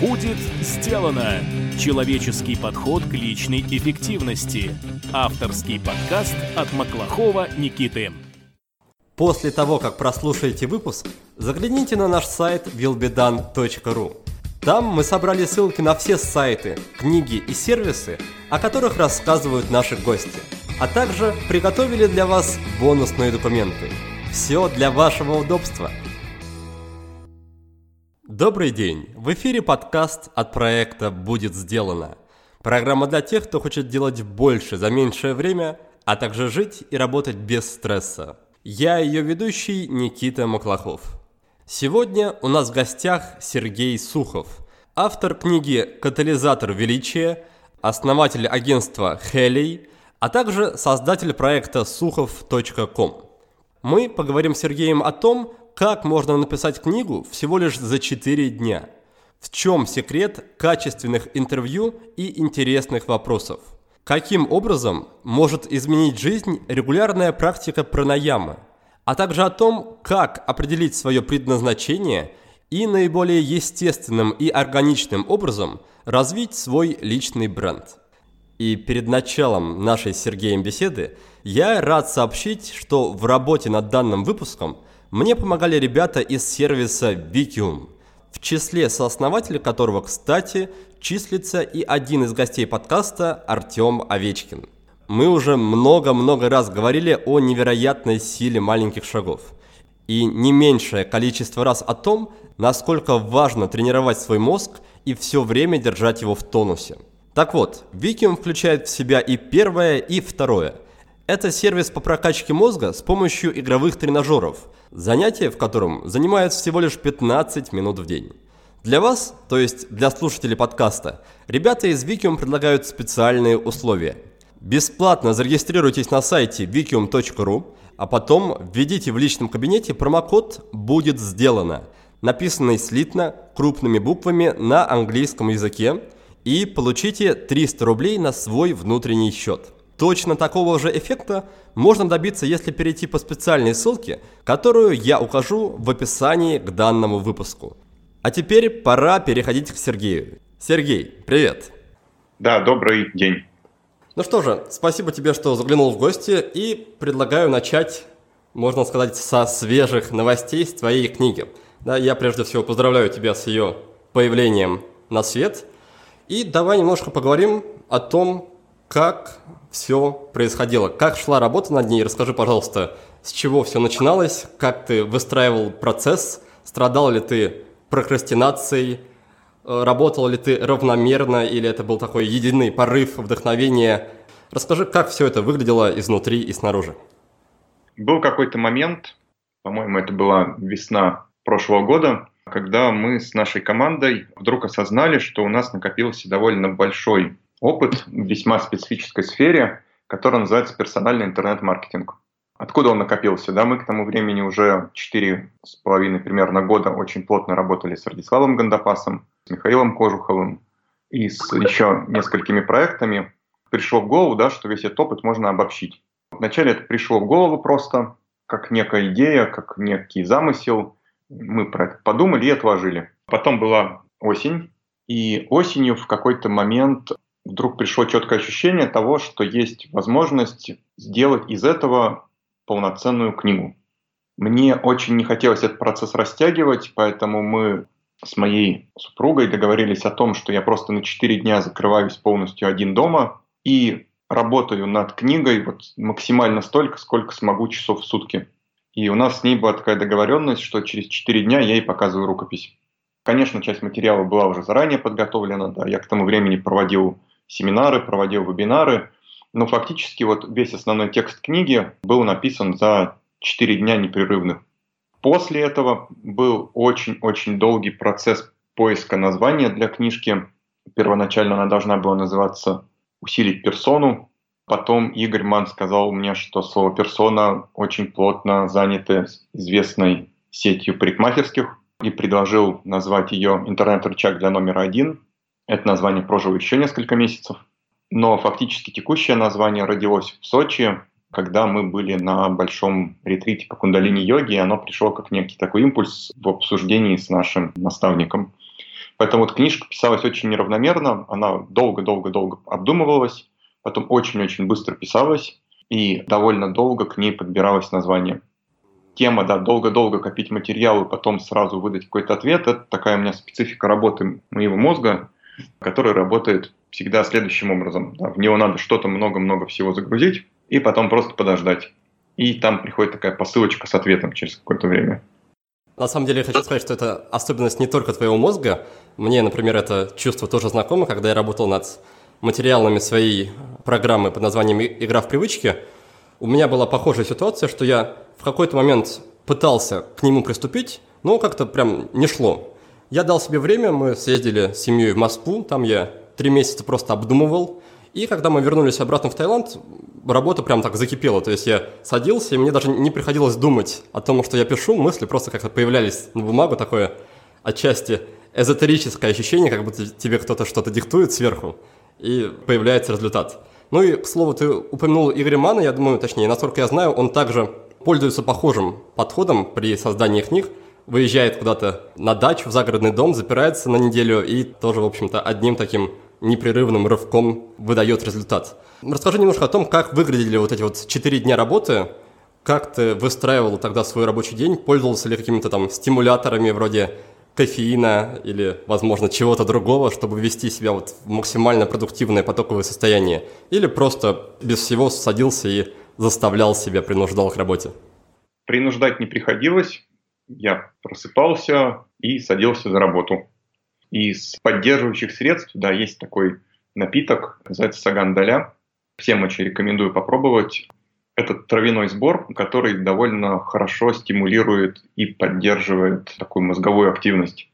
Будет сделано! Человеческий подход к личной эффективности. Авторский подкаст от Маклахова Никиты. После того, как прослушаете выпуск, загляните на наш сайт willbedone.ru. Там мы собрали ссылки на все сайты, книги и сервисы, о которых рассказывают наши гости, а также приготовили для вас бонусные документы. Все для вашего удобства. Добрый день! В эфире подкаст от проекта «Будет сделано». Программа для тех, кто хочет делать больше за меньшее время, а также жить и работать без стресса. Я ее ведущий Никита Маклахов. Сегодня у нас в гостях Сергей Сухов, автор книги «Катализатор величия», основатель агентства Хелей, а также создатель проекта сухов.ком. Мы поговорим с Сергеем о том, как можно написать книгу всего лишь за 4 дня. В чем секрет качественных интервью и интересных вопросов? Каким образом может изменить жизнь регулярная практика пранаямы – а также о том, как определить свое предназначение и наиболее естественным и органичным образом развить свой личный бренд. И перед началом нашей с Сергеем беседы я рад сообщить, что в работе над данным выпуском мне помогали ребята из сервиса Vikium, в числе сооснователей которого, кстати, числится и один из гостей подкаста Артем Овечкин – мы уже много-много раз говорили о невероятной силе маленьких шагов. И не меньшее количество раз о том, насколько важно тренировать свой мозг и все время держать его в тонусе. Так вот, Викиум включает в себя и первое, и второе. Это сервис по прокачке мозга с помощью игровых тренажеров, занятия в котором занимают всего лишь 15 минут в день. Для вас, то есть для слушателей подкаста, ребята из Викиум предлагают специальные условия – Бесплатно зарегистрируйтесь на сайте wikium.ru, а потом введите в личном кабинете промокод «Будет сделано», написанный слитно крупными буквами на английском языке, и получите 300 рублей на свой внутренний счет. Точно такого же эффекта можно добиться, если перейти по специальной ссылке, которую я укажу в описании к данному выпуску. А теперь пора переходить к Сергею. Сергей, привет! Да, добрый день. Ну что же, спасибо тебе, что заглянул в гости, и предлагаю начать, можно сказать, со свежих новостей с твоей книги. Да, я прежде всего поздравляю тебя с ее появлением на свет. И давай немножко поговорим о том, как все происходило, как шла работа над ней. Расскажи, пожалуйста, с чего все начиналось, как ты выстраивал процесс, страдал ли ты прокрастинацией, Э, работал ли ты равномерно или это был такой единый порыв, вдохновения? Расскажи, как все это выглядело изнутри и снаружи. Был какой-то момент, по-моему, это была весна прошлого года, когда мы с нашей командой вдруг осознали, что у нас накопился довольно большой опыт в весьма специфической сфере, которая называется персональный интернет-маркетинг. Откуда он накопился? Да, мы к тому времени уже четыре с половиной примерно года очень плотно работали с Радиславом Гандапасом, с Михаилом Кожуховым и с еще несколькими проектами. Пришло в голову, да, что весь этот опыт можно обобщить. Вначале это пришло в голову просто, как некая идея, как некий замысел. Мы про это подумали и отложили. Потом была осень, и осенью в какой-то момент вдруг пришло четкое ощущение того, что есть возможность сделать из этого полноценную книгу. Мне очень не хотелось этот процесс растягивать, поэтому мы с моей супругой договорились о том, что я просто на 4 дня закрываюсь полностью один дома и работаю над книгой вот максимально столько, сколько смогу часов в сутки. И у нас с ней была такая договоренность, что через 4 дня я ей показываю рукопись. Конечно, часть материала была уже заранее подготовлена, да, я к тому времени проводил семинары, проводил вебинары, но фактически вот весь основной текст книги был написан за 4 дня непрерывных. После этого был очень-очень долгий процесс поиска названия для книжки. Первоначально она должна была называться «Усилить персону». Потом Игорь Ман сказал мне, что слово «персона» очень плотно занято известной сетью парикмахерских и предложил назвать ее «Интернет-рычаг для номера один». Это название прожило еще несколько месяцев. Но фактически текущее название родилось в Сочи, когда мы были на большом ретрите по кундалини-йоге, и оно пришло как некий такой импульс в обсуждении с нашим наставником. Поэтому вот книжка писалась очень неравномерно, она долго-долго-долго обдумывалась, потом очень-очень быстро писалась, и довольно долго к ней подбиралось название. Тема, да, долго-долго копить материал и потом сразу выдать какой-то ответ, это такая у меня специфика работы моего мозга, который работает всегда следующим образом. В него надо что-то много-много всего загрузить и потом просто подождать. И там приходит такая посылочка с ответом через какое-то время. На самом деле я хочу сказать, что это особенность не только твоего мозга. Мне, например, это чувство тоже знакомо, когда я работал над материалами своей программы под названием «Игра в привычки». У меня была похожая ситуация, что я в какой-то момент пытался к нему приступить, но как-то прям не шло. Я дал себе время, мы съездили с семьей в Москву, там я три месяца просто обдумывал. И когда мы вернулись обратно в Таиланд, работа прям так закипела. То есть я садился, и мне даже не приходилось думать о том, что я пишу, мысли просто как-то появлялись на бумагу, такое отчасти эзотерическое ощущение, как будто тебе кто-то что-то диктует сверху, и появляется результат. Ну и, к слову, ты упомянул Игоря Мана, я думаю, точнее, насколько я знаю, он также пользуется похожим подходом при создании книг, выезжает куда-то на дачу, в загородный дом, запирается на неделю и тоже, в общем-то, одним таким непрерывным рывком выдает результат. Расскажи немножко о том, как выглядели вот эти вот четыре дня работы, как ты выстраивал тогда свой рабочий день, пользовался ли какими-то там стимуляторами вроде кофеина или, возможно, чего-то другого, чтобы ввести себя вот в максимально продуктивное потоковое состояние, или просто без всего садился и заставлял себя, принуждал к работе? Принуждать не приходилось. Я просыпался и садился за работу. Из поддерживающих средств, да, есть такой напиток, называется сагандаля. Всем очень рекомендую попробовать. Это травяной сбор, который довольно хорошо стимулирует и поддерживает такую мозговую активность.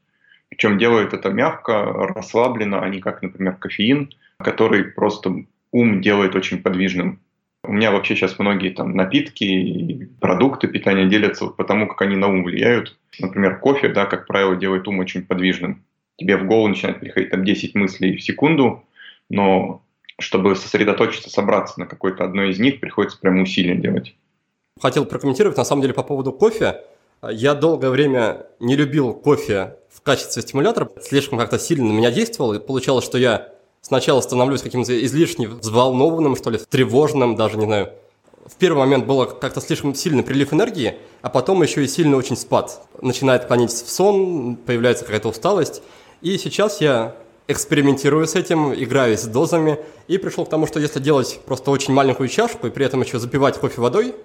Причем делает это мягко, расслабленно, а не как, например, кофеин, который просто ум делает очень подвижным. У меня вообще сейчас многие там напитки и продукты питания делятся вот потому, как они на ум влияют. Например, кофе, да, как правило, делает ум очень подвижным тебе в голову начинает приходить там 10 мыслей в секунду, но чтобы сосредоточиться, собраться на какой-то одной из них, приходится прямо усилия делать. Хотел прокомментировать, на самом деле, по поводу кофе. Я долгое время не любил кофе в качестве стимулятора, слишком как-то сильно на меня действовал, и получалось, что я сначала становлюсь каким-то излишне взволнованным, что ли, тревожным, даже, не знаю, в первый момент было как-то слишком сильный прилив энергии, а потом еще и сильный очень спад. Начинает клонить в сон, появляется какая-то усталость. И сейчас я экспериментирую с этим, играюсь с дозами и пришел к тому, что если делать просто очень маленькую чашку и при этом еще запивать кофе водой,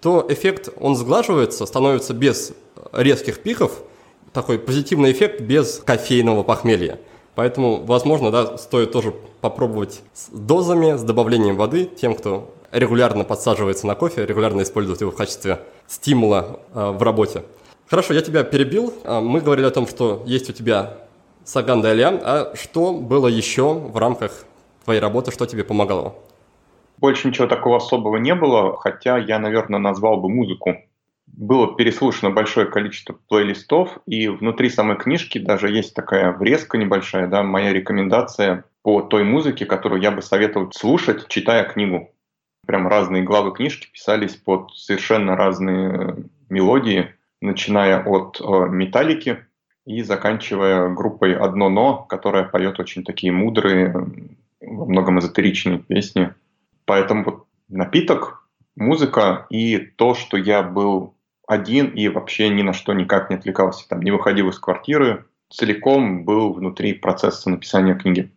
то эффект, он сглаживается, становится без резких пиков, такой позитивный эффект без кофейного похмелья. Поэтому, возможно, да, стоит тоже попробовать с дозами, с добавлением воды тем, кто регулярно подсаживается на кофе, регулярно использует его в качестве стимула э, в работе. Хорошо, я тебя перебил. А, мы говорили о том, что есть у тебя Саган Даля, а что было еще в рамках твоей работы, что тебе помогало? Больше ничего такого особого не было, хотя я, наверное, назвал бы музыку. Было переслушано большое количество плейлистов, и внутри самой книжки даже есть такая врезка небольшая, да, моя рекомендация по той музыке, которую я бы советовал слушать, читая книгу. Прям разные главы книжки писались под совершенно разные мелодии, начиная от э, металлики, и заканчивая группой «Одно но», которая поет очень такие мудрые, во многом эзотеричные песни. Поэтому вот напиток, музыка и то, что я был один и вообще ни на что никак не отвлекался, там, не выходил из квартиры, целиком был внутри процесса написания книги.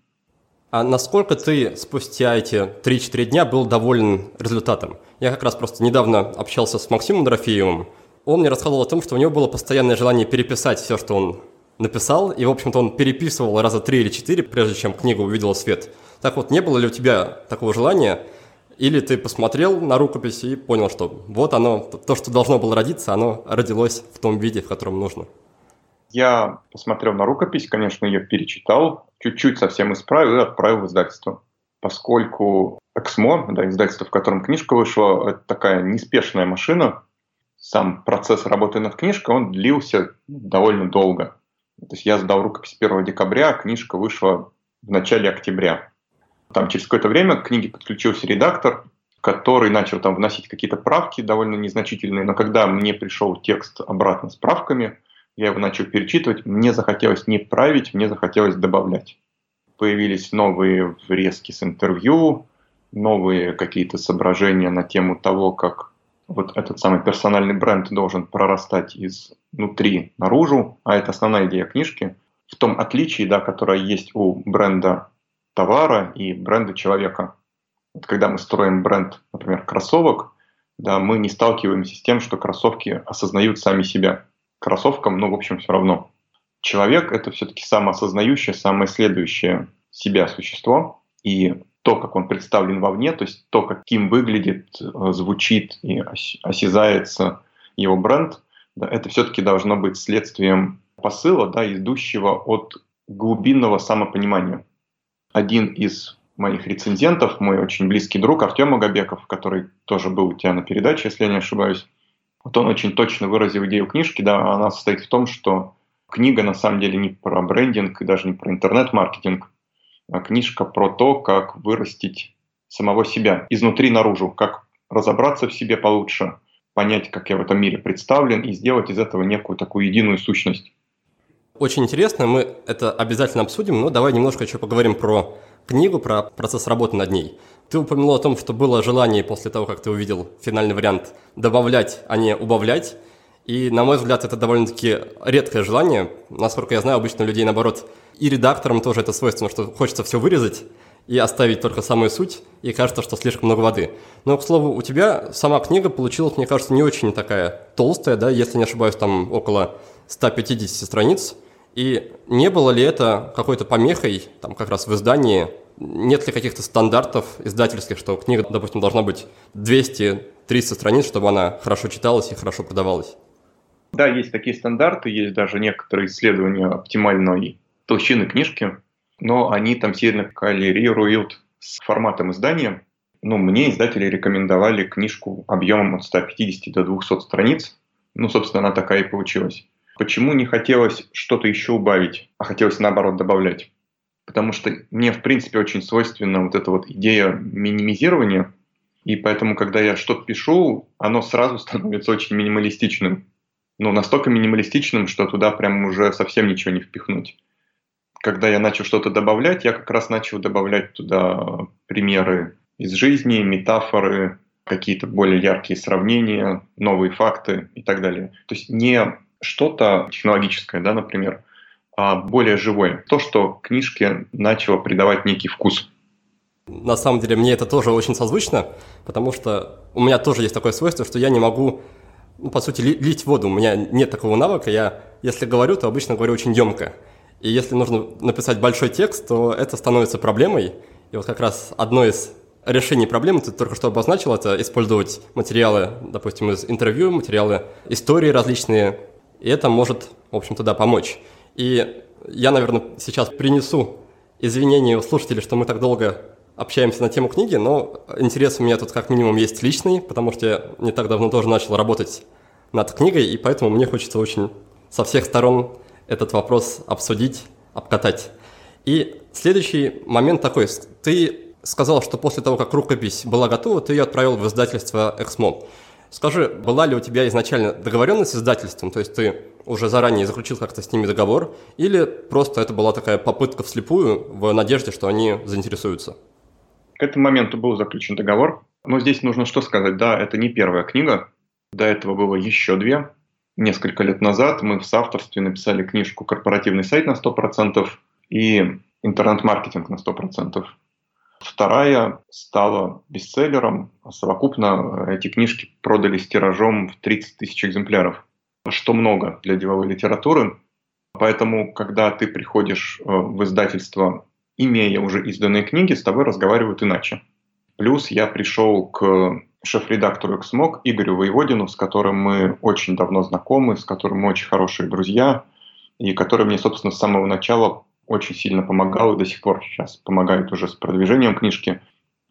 А насколько ты спустя эти 3-4 дня был доволен результатом? Я как раз просто недавно общался с Максимом Дорофеевым, он мне рассказывал о том, что у него было постоянное желание переписать все, что он написал, и, в общем-то, он переписывал раза три или четыре, прежде чем книга увидела свет. Так вот, не было ли у тебя такого желания, или ты посмотрел на рукопись и понял, что вот оно, то, что должно было родиться, оно родилось в том виде, в котором нужно? Я посмотрел на рукопись, конечно, ее перечитал, чуть-чуть совсем исправил и отправил в издательство. Поскольку Эксмо, да, издательство, в котором книжка вышла, это такая неспешная машина, сам процесс работы над книжкой, он длился довольно долго. То есть я сдал рукопись 1 декабря, а книжка вышла в начале октября. Там через какое-то время к книге подключился редактор, который начал там вносить какие-то правки довольно незначительные, но когда мне пришел текст обратно с правками, я его начал перечитывать, мне захотелось не править, мне захотелось добавлять. Появились новые врезки с интервью, новые какие-то соображения на тему того, как вот этот самый персональный бренд должен прорастать изнутри наружу, а это основная идея книжки, в том отличии, да, которое есть у бренда товара и бренда человека. Вот когда мы строим бренд, например, кроссовок, да, мы не сталкиваемся с тем, что кроссовки осознают сами себя. Кроссовкам, ну, в общем, все равно. Человек — это все-таки самоосознающее, самоисследующее себя существо, и то, как он представлен вовне, то есть то, каким выглядит, э, звучит и осязается его бренд, да, это все-таки должно быть следствием посыла, да, идущего от глубинного самопонимания. Один из моих рецензентов, мой очень близкий друг Артем Агабеков, который тоже был у тебя на передаче, если я не ошибаюсь, вот он очень точно выразил идею книжки, да, она состоит в том, что книга на самом деле не про брендинг и даже не про интернет-маркетинг, а книжка про то, как вырастить самого себя изнутри наружу, как разобраться в себе получше, понять, как я в этом мире представлен, и сделать из этого некую такую единую сущность. Очень интересно, мы это обязательно обсудим, но давай немножко еще поговорим про книгу, про процесс работы над ней. Ты упомянул о том, что было желание после того, как ты увидел финальный вариант, добавлять, а не убавлять. И, на мой взгляд, это довольно-таки редкое желание. Насколько я знаю, обычно людей, наоборот, и редакторам тоже это свойственно, что хочется все вырезать и оставить только самую суть, и кажется, что слишком много воды. Но, к слову, у тебя сама книга получилась, мне кажется, не очень такая толстая, да, если не ошибаюсь, там около 150 страниц. И не было ли это какой-то помехой, там как раз в издании, нет ли каких-то стандартов издательских, что книга, допустим, должна быть 200-300 страниц, чтобы она хорошо читалась и хорошо продавалась? Да, есть такие стандарты, есть даже некоторые исследования оптимальной толщины книжки, но они там сильно коррелируют с форматом издания. Ну, мне издатели рекомендовали книжку объемом от 150 до 200 страниц. Ну, собственно, она такая и получилась. Почему не хотелось что-то еще убавить, а хотелось наоборот добавлять? Потому что мне, в принципе, очень свойственна вот эта вот идея минимизирования, и поэтому, когда я что-то пишу, оно сразу становится очень минималистичным. Ну, настолько минималистичным, что туда прям уже совсем ничего не впихнуть когда я начал что-то добавлять, я как раз начал добавлять туда примеры из жизни, метафоры, какие-то более яркие сравнения, новые факты и так далее. То есть не что-то технологическое, да, например, а более живое. То, что книжке начало придавать некий вкус. На самом деле мне это тоже очень созвучно, потому что у меня тоже есть такое свойство, что я не могу, ну, по сути, лить воду. У меня нет такого навыка. Я, если говорю, то обычно говорю очень емко. И если нужно написать большой текст, то это становится проблемой. И вот как раз одно из решений проблемы, ты только что обозначил, это использовать материалы, допустим, из интервью, материалы истории различные, и это может, в общем-то, да, помочь. И я, наверное, сейчас принесу извинения у слушателей, что мы так долго общаемся на тему книги, но интерес у меня тут как минимум есть личный, потому что я не так давно тоже начал работать над книгой, и поэтому мне хочется очень со всех сторон этот вопрос обсудить, обкатать. И следующий момент такой. Ты сказал, что после того, как рукопись была готова, ты ее отправил в издательство «Эксмо». Скажи, была ли у тебя изначально договоренность с издательством, то есть ты уже заранее заключил как-то с ними договор, или просто это была такая попытка вслепую в надежде, что они заинтересуются? К этому моменту был заключен договор, но здесь нужно что сказать, да, это не первая книга, до этого было еще две, несколько лет назад мы в соавторстве написали книжку «Корпоративный сайт на 100% и «Интернет-маркетинг на 100%». Вторая стала бестселлером. Совокупно эти книжки продались тиражом в 30 тысяч экземпляров, что много для деловой литературы. Поэтому, когда ты приходишь э, в издательство, имея уже изданные книги, с тобой разговаривают иначе. Плюс я пришел к шеф-редактору «Эксмог» Игорю Воеводину, с которым мы очень давно знакомы, с которым мы очень хорошие друзья, и который мне, собственно, с самого начала очень сильно помогал и до сих пор сейчас помогает уже с продвижением книжки.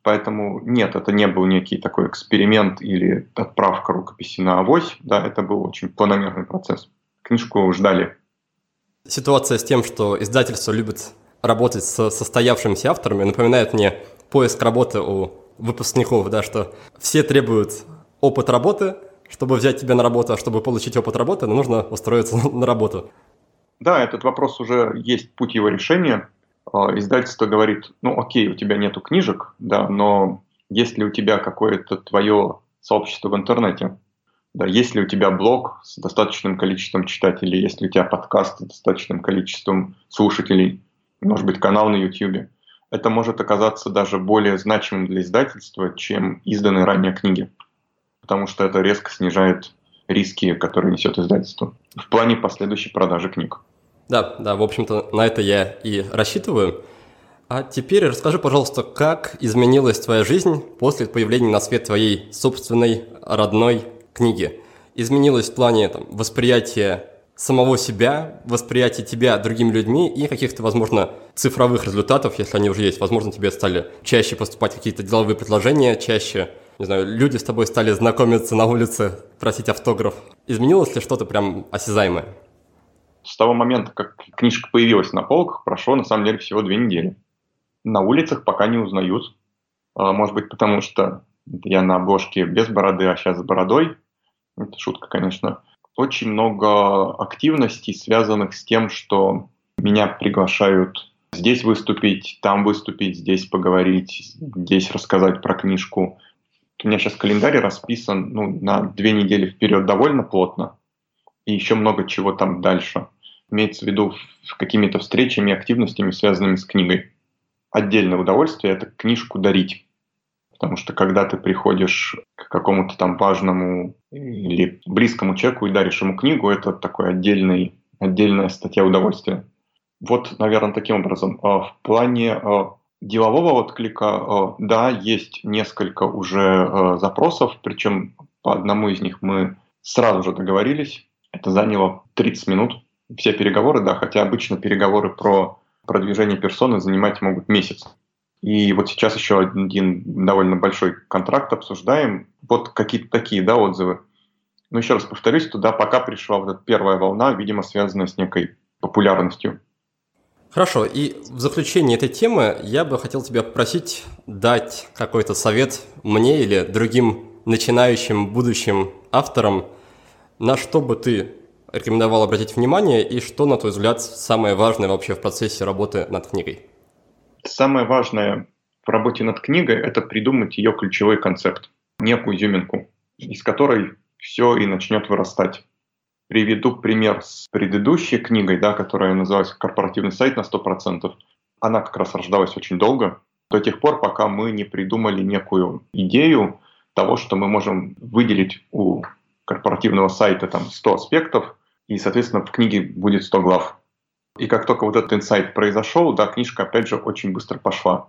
Поэтому нет, это не был некий такой эксперимент или отправка рукописи на авось, да, это был очень планомерный процесс. Книжку ждали. Ситуация с тем, что издательство любит работать с состоявшимися авторами, напоминает мне поиск работы у выпускников, да, что все требуют опыт работы, чтобы взять тебя на работу, а чтобы получить опыт работы, ну, нужно устроиться на работу. Да, этот вопрос уже есть путь его решения. А, издательство говорит, ну окей, у тебя нету книжек, да, но есть ли у тебя какое-то твое сообщество в интернете? Да, есть ли у тебя блог с достаточным количеством читателей, есть ли у тебя подкаст с достаточным количеством слушателей, может быть, канал на YouTube. Это может оказаться даже более значимым для издательства, чем изданные ранее книги, потому что это резко снижает риски, которые несет издательство в плане последующей продажи книг. Да, да, в общем-то, на это я и рассчитываю. А теперь расскажи, пожалуйста, как изменилась твоя жизнь после появления на свет твоей собственной родной книги? Изменилась в плане там, восприятия самого себя, восприятия тебя другими людьми и каких-то, возможно, цифровых результатов, если они уже есть. Возможно, тебе стали чаще поступать какие-то деловые предложения, чаще, не знаю, люди с тобой стали знакомиться на улице, просить автограф. Изменилось ли что-то прям осязаемое? С того момента, как книжка появилась на полках, прошло на самом деле всего две недели. На улицах пока не узнают. А, может быть, потому что я на обложке без бороды, а сейчас с бородой. Это шутка, конечно. Очень много активностей, связанных с тем, что меня приглашают здесь выступить, там выступить, здесь поговорить, здесь рассказать про книжку. У меня сейчас календарь расписан ну, на две недели вперед довольно плотно. И еще много чего там дальше имеется в виду какими-то встречами, активностями, связанными с книгой. Отдельное удовольствие – это книжку дарить. Потому что когда ты приходишь к какому-то там важному или близкому человеку и даришь ему книгу, это такой отдельный, отдельная статья удовольствия. Вот, наверное, таким образом. А в плане а, делового отклика, а, да, есть несколько уже запросов, причем по одному из них мы сразу же договорились. Это заняло 30 минут все переговоры, да, хотя обычно переговоры про продвижение персоны занимать могут месяц. И вот сейчас еще один довольно большой контракт обсуждаем. Вот какие-то такие да, отзывы. Но еще раз повторюсь, туда пока пришла вот эта первая волна, видимо, связанная с некой популярностью. Хорошо, и в заключение этой темы я бы хотел тебя попросить дать какой-то совет мне или другим начинающим будущим авторам, на что бы ты рекомендовал обратить внимание и что, на твой взгляд, самое важное вообще в процессе работы над книгой? Самое важное в работе над книгой – это придумать ее ключевой концепт, некую изюминку, из которой все и начнет вырастать. Приведу пример с предыдущей книгой, да, которая называлась «Корпоративный сайт на 100%». Она как раз рождалась очень долго, до тех пор, пока мы не придумали некую идею того, что мы можем выделить у корпоративного сайта там 100 аспектов, и, соответственно, в книге будет 100 глав. И как только вот этот инсайт произошел, да, книжка, опять же, очень быстро пошла.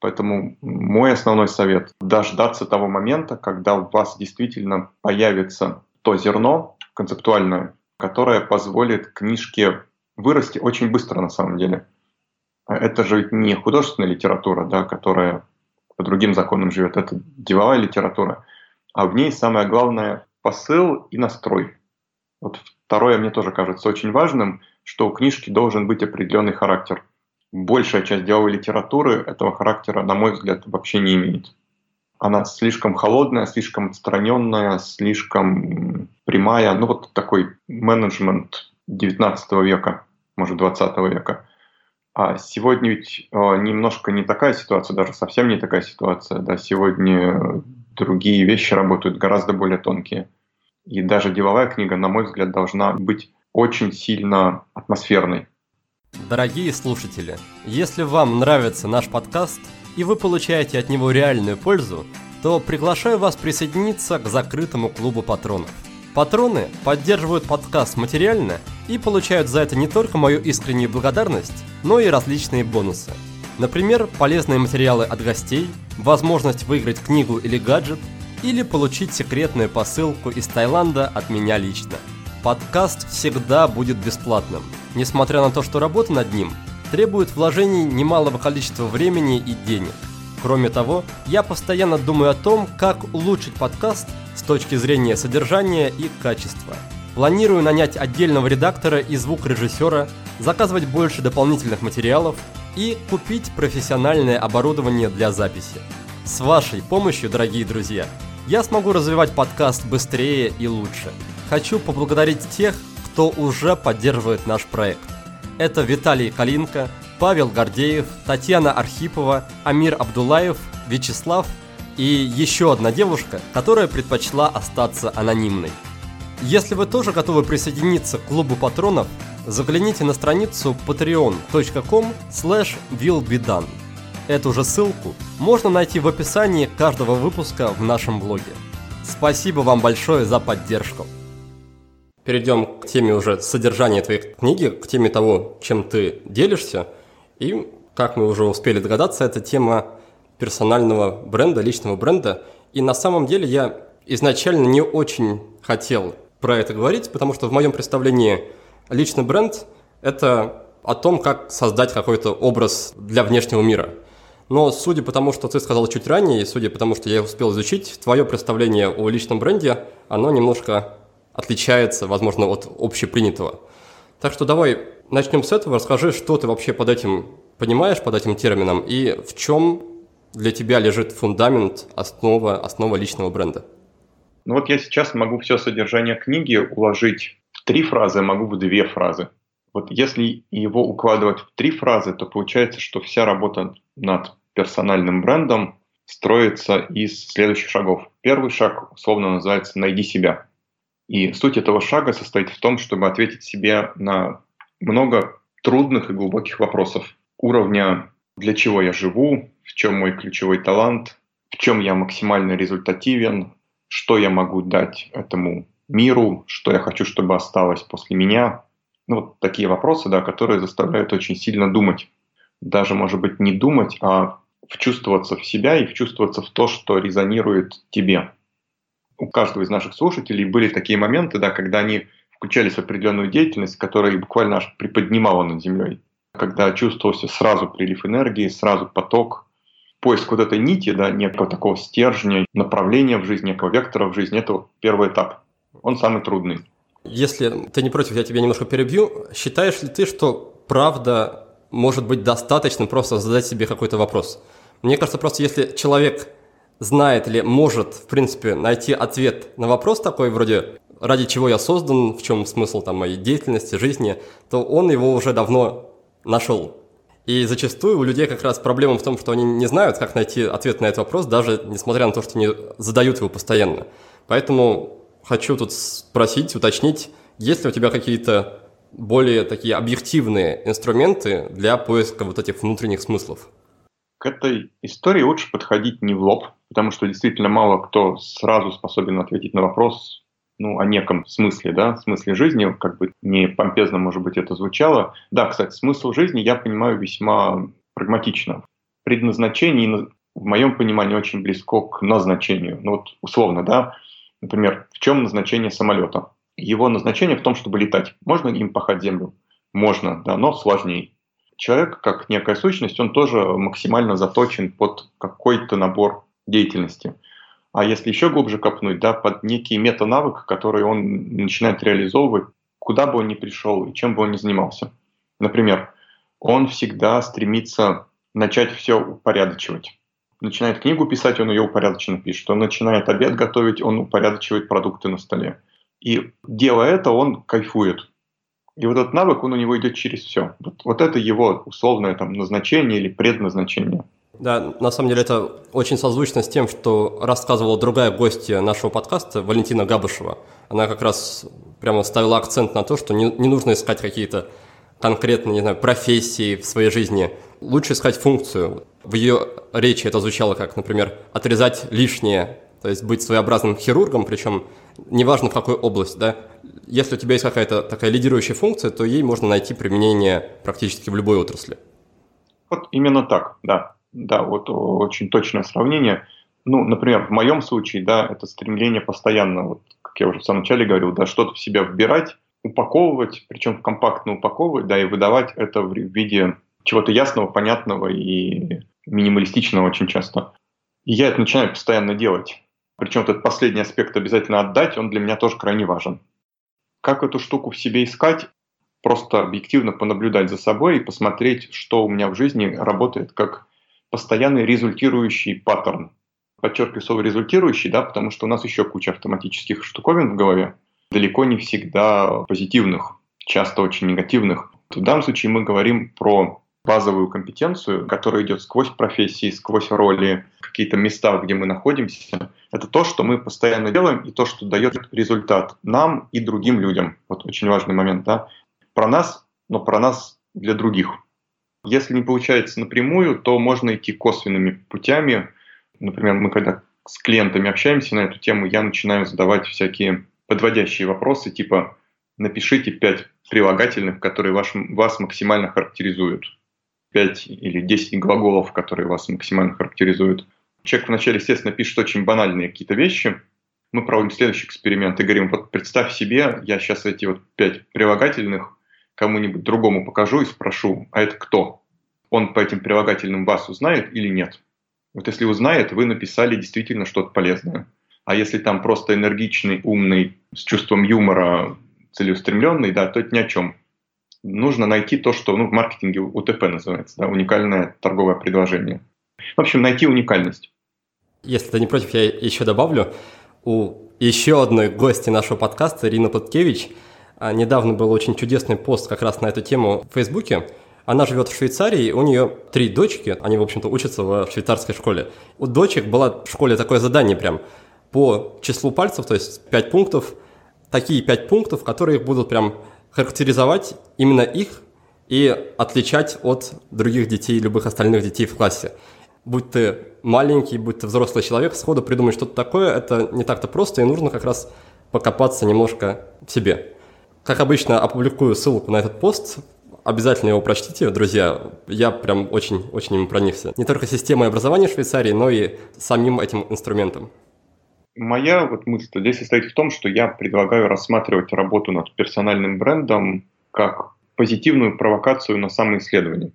Поэтому мой основной совет – дождаться того момента, когда у вас действительно появится то зерно концептуальное, которое позволит книжке вырасти очень быстро на самом деле. Это же не художественная литература, да, которая по другим законам живет, это деловая литература. А в ней самое главное – посыл и настрой. Вот Второе, мне тоже кажется очень важным, что у книжки должен быть определенный характер. Большая часть деловой литературы этого характера, на мой взгляд, вообще не имеет. Она слишком холодная, слишком отстраненная, слишком прямая. Ну вот такой менеджмент 19 века, может 20 века. А сегодня ведь э, немножко не такая ситуация, даже совсем не такая ситуация. Да, сегодня другие вещи работают гораздо более тонкие. И даже деловая книга, на мой взгляд, должна быть очень сильно атмосферной. Дорогие слушатели, если вам нравится наш подкаст и вы получаете от него реальную пользу, то приглашаю вас присоединиться к закрытому клубу патронов. Патроны поддерживают подкаст материально и получают за это не только мою искреннюю благодарность, но и различные бонусы. Например, полезные материалы от гостей, возможность выиграть книгу или гаджет – или получить секретную посылку из Таиланда от меня лично. Подкаст всегда будет бесплатным, несмотря на то, что работа над ним требует вложений немалого количества времени и денег. Кроме того, я постоянно думаю о том, как улучшить подкаст с точки зрения содержания и качества. Планирую нанять отдельного редактора и звукорежиссера, заказывать больше дополнительных материалов и купить профессиональное оборудование для записи. С вашей помощью, дорогие друзья, я смогу развивать подкаст быстрее и лучше. Хочу поблагодарить тех, кто уже поддерживает наш проект. Это Виталий Калинко, Павел Гордеев, Татьяна Архипова, Амир Абдулаев, Вячеслав и еще одна девушка, которая предпочла остаться анонимной. Если вы тоже готовы присоединиться к клубу патронов, загляните на страницу patreon.com slash willbedone. Эту же ссылку можно найти в описании каждого выпуска в нашем блоге. Спасибо вам большое за поддержку. Перейдем к теме уже содержания твоей книги, к теме того, чем ты делишься. И, как мы уже успели догадаться, это тема персонального бренда, личного бренда. И на самом деле я изначально не очень хотел про это говорить, потому что в моем представлении личный бренд – это о том, как создать какой-то образ для внешнего мира. Но судя по тому, что ты сказал чуть ранее, и судя по тому, что я успел изучить, твое представление о личном бренде, оно немножко отличается, возможно, от общепринятого. Так что давай начнем с этого. Расскажи, что ты вообще под этим понимаешь, под этим термином, и в чем для тебя лежит фундамент, основа, основа личного бренда? Ну вот я сейчас могу все содержание книги уложить в три фразы, а могу в две фразы. Вот если его укладывать в три фразы, то получается, что вся работа над персональным брендом строится из следующих шагов. Первый шаг условно называется «найди себя». И суть этого шага состоит в том, чтобы ответить себе на много трудных и глубоких вопросов уровня «для чего я живу?», «в чем мой ключевой талант?», «в чем я максимально результативен?», «что я могу дать этому миру?», «что я хочу, чтобы осталось после меня?». Ну, вот такие вопросы, да, которые заставляют очень сильно думать. Даже, может быть, не думать, а вчувствоваться в себя и вчувствоваться в то, что резонирует тебе у каждого из наших слушателей были такие моменты, да, когда они включались в определенную деятельность, которая буквально аж приподнимала над землей. Когда чувствовался сразу прилив энергии, сразу поток, поиск вот этой нити, да, некого такого стержня, направления в жизни, некого вектора в жизни, это вот первый этап. Он самый трудный. Если ты не против, я тебя немножко перебью. Считаешь ли ты, что правда может быть достаточно просто задать себе какой-то вопрос? Мне кажется, просто если человек знает или может, в принципе, найти ответ на вопрос такой, вроде ради чего я создан, в чем смысл там, моей деятельности, жизни, то он его уже давно нашел. И зачастую у людей как раз проблема в том, что они не знают, как найти ответ на этот вопрос, даже несмотря на то, что они задают его постоянно. Поэтому хочу тут спросить, уточнить, есть ли у тебя какие-то более такие объективные инструменты для поиска вот этих внутренних смыслов? К этой истории лучше подходить не в лоб, потому что действительно мало кто сразу способен ответить на вопрос ну, о неком смысле, да, смысле жизни, как бы не помпезно, может быть, это звучало. Да, кстати, смысл жизни я понимаю весьма прагматично. Предназначение, в моем понимании, очень близко к назначению. Ну вот условно, да, например, в чем назначение самолета? Его назначение в том, чтобы летать. Можно им пахать землю? Можно, да, но сложнее человек, как некая сущность, он тоже максимально заточен под какой-то набор деятельности. А если еще глубже копнуть, да, под некий метанавык, который он начинает реализовывать, куда бы он ни пришел и чем бы он ни занимался. Например, он всегда стремится начать все упорядочивать. Начинает книгу писать, он ее упорядоченно пишет. Он начинает обед готовить, он упорядочивает продукты на столе. И делая это, он кайфует. И вот этот навык, он у него идет через все. Вот, вот это его условное там назначение или предназначение. Да, на самом деле это очень созвучно с тем, что рассказывала другая гостья нашего подкаста, Валентина Габышева. Она как раз прямо ставила акцент на то, что не, не нужно искать какие-то конкретные, не знаю, профессии в своей жизни. Лучше искать функцию. В ее речи это звучало как, например, отрезать лишнее, то есть быть своеобразным хирургом, причем неважно в какой области, да, если у тебя есть какая-то такая лидирующая функция, то ей можно найти применение практически в любой отрасли. Вот именно так, да. Да, вот очень точное сравнение. Ну, например, в моем случае, да, это стремление постоянно, вот, как я уже в самом начале говорил, да, что-то в себя вбирать, упаковывать, причем компактно упаковывать, да, и выдавать это в виде чего-то ясного, понятного и минималистичного очень часто. И я это начинаю постоянно делать. Причем этот последний аспект обязательно отдать, он для меня тоже крайне важен. Как эту штуку в себе искать? Просто объективно понаблюдать за собой и посмотреть, что у меня в жизни работает как постоянный результирующий паттерн. подчеркиваю слово результирующий, да, потому что у нас еще куча автоматических штуковин в голове, далеко не всегда позитивных, часто очень негативных. В данном случае мы говорим про базовую компетенцию, которая идет сквозь профессии, сквозь роли, какие-то места, где мы находимся. Это то, что мы постоянно делаем, и то, что дает результат нам и другим людям. Вот очень важный момент, да. Про нас, но про нас для других. Если не получается напрямую, то можно идти косвенными путями. Например, мы когда с клиентами общаемся на эту тему, я начинаю задавать всякие подводящие вопросы, типа напишите пять прилагательных, которые ваш, вас максимально характеризуют. 5 или 10 глаголов, которые вас максимально характеризуют. Человек вначале, естественно, пишет очень банальные какие-то вещи. Мы проводим следующий эксперимент и говорим, вот представь себе, я сейчас эти вот пять прилагательных кому-нибудь другому покажу и спрошу, а это кто? Он по этим прилагательным вас узнает или нет? Вот если узнает, вы написали действительно что-то полезное. А если там просто энергичный, умный, с чувством юмора, целеустремленный, да, то это ни о чем нужно найти то, что ну, в маркетинге УТП называется, да, уникальное торговое предложение. В общем, найти уникальность. Если ты не против, я еще добавлю. У еще одной гости нашего подкаста, Ирина Путкевич, а, недавно был очень чудесный пост как раз на эту тему в Фейсбуке. Она живет в Швейцарии, у нее три дочки, они, в общем-то, учатся в швейцарской школе. У дочек было в школе такое задание прям по числу пальцев, то есть пять пунктов, такие пять пунктов, которые будут прям характеризовать именно их и отличать от других детей, любых остальных детей в классе. Будь ты маленький, будь ты взрослый человек, сходу придумать что-то такое, это не так-то просто, и нужно как раз покопаться немножко в себе. Как обычно, опубликую ссылку на этот пост, обязательно его прочтите, друзья. Я прям очень-очень им проникся. Не только системой образования Швейцарии, но и самим этим инструментом. Моя вот мысль здесь состоит в том, что я предлагаю рассматривать работу над персональным брендом как позитивную провокацию на самоисследование.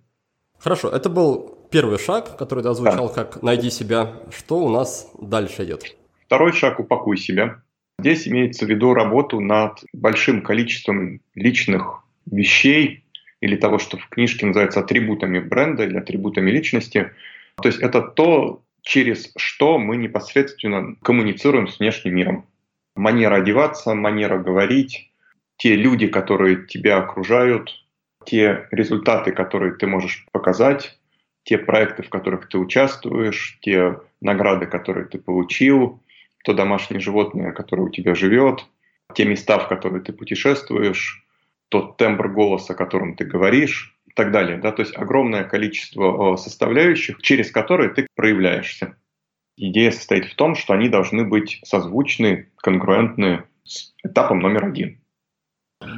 Хорошо, это был первый шаг, который ты озвучал да. как «найди себя». Что у нас дальше идет? Второй шаг – упакуй себя. Здесь имеется в виду работу над большим количеством личных вещей или того, что в книжке называется атрибутами бренда или атрибутами личности. То есть это то, через что мы непосредственно коммуницируем с внешним миром. Манера одеваться, манера говорить, те люди, которые тебя окружают, те результаты, которые ты можешь показать, те проекты, в которых ты участвуешь, те награды, которые ты получил, то домашнее животное, которое у тебя живет, те места, в которые ты путешествуешь, тот тембр голоса, которым ты говоришь, так далее. Да? То есть огромное количество составляющих, через которые ты проявляешься. Идея состоит в том, что они должны быть созвучны, конгруентны с этапом номер один.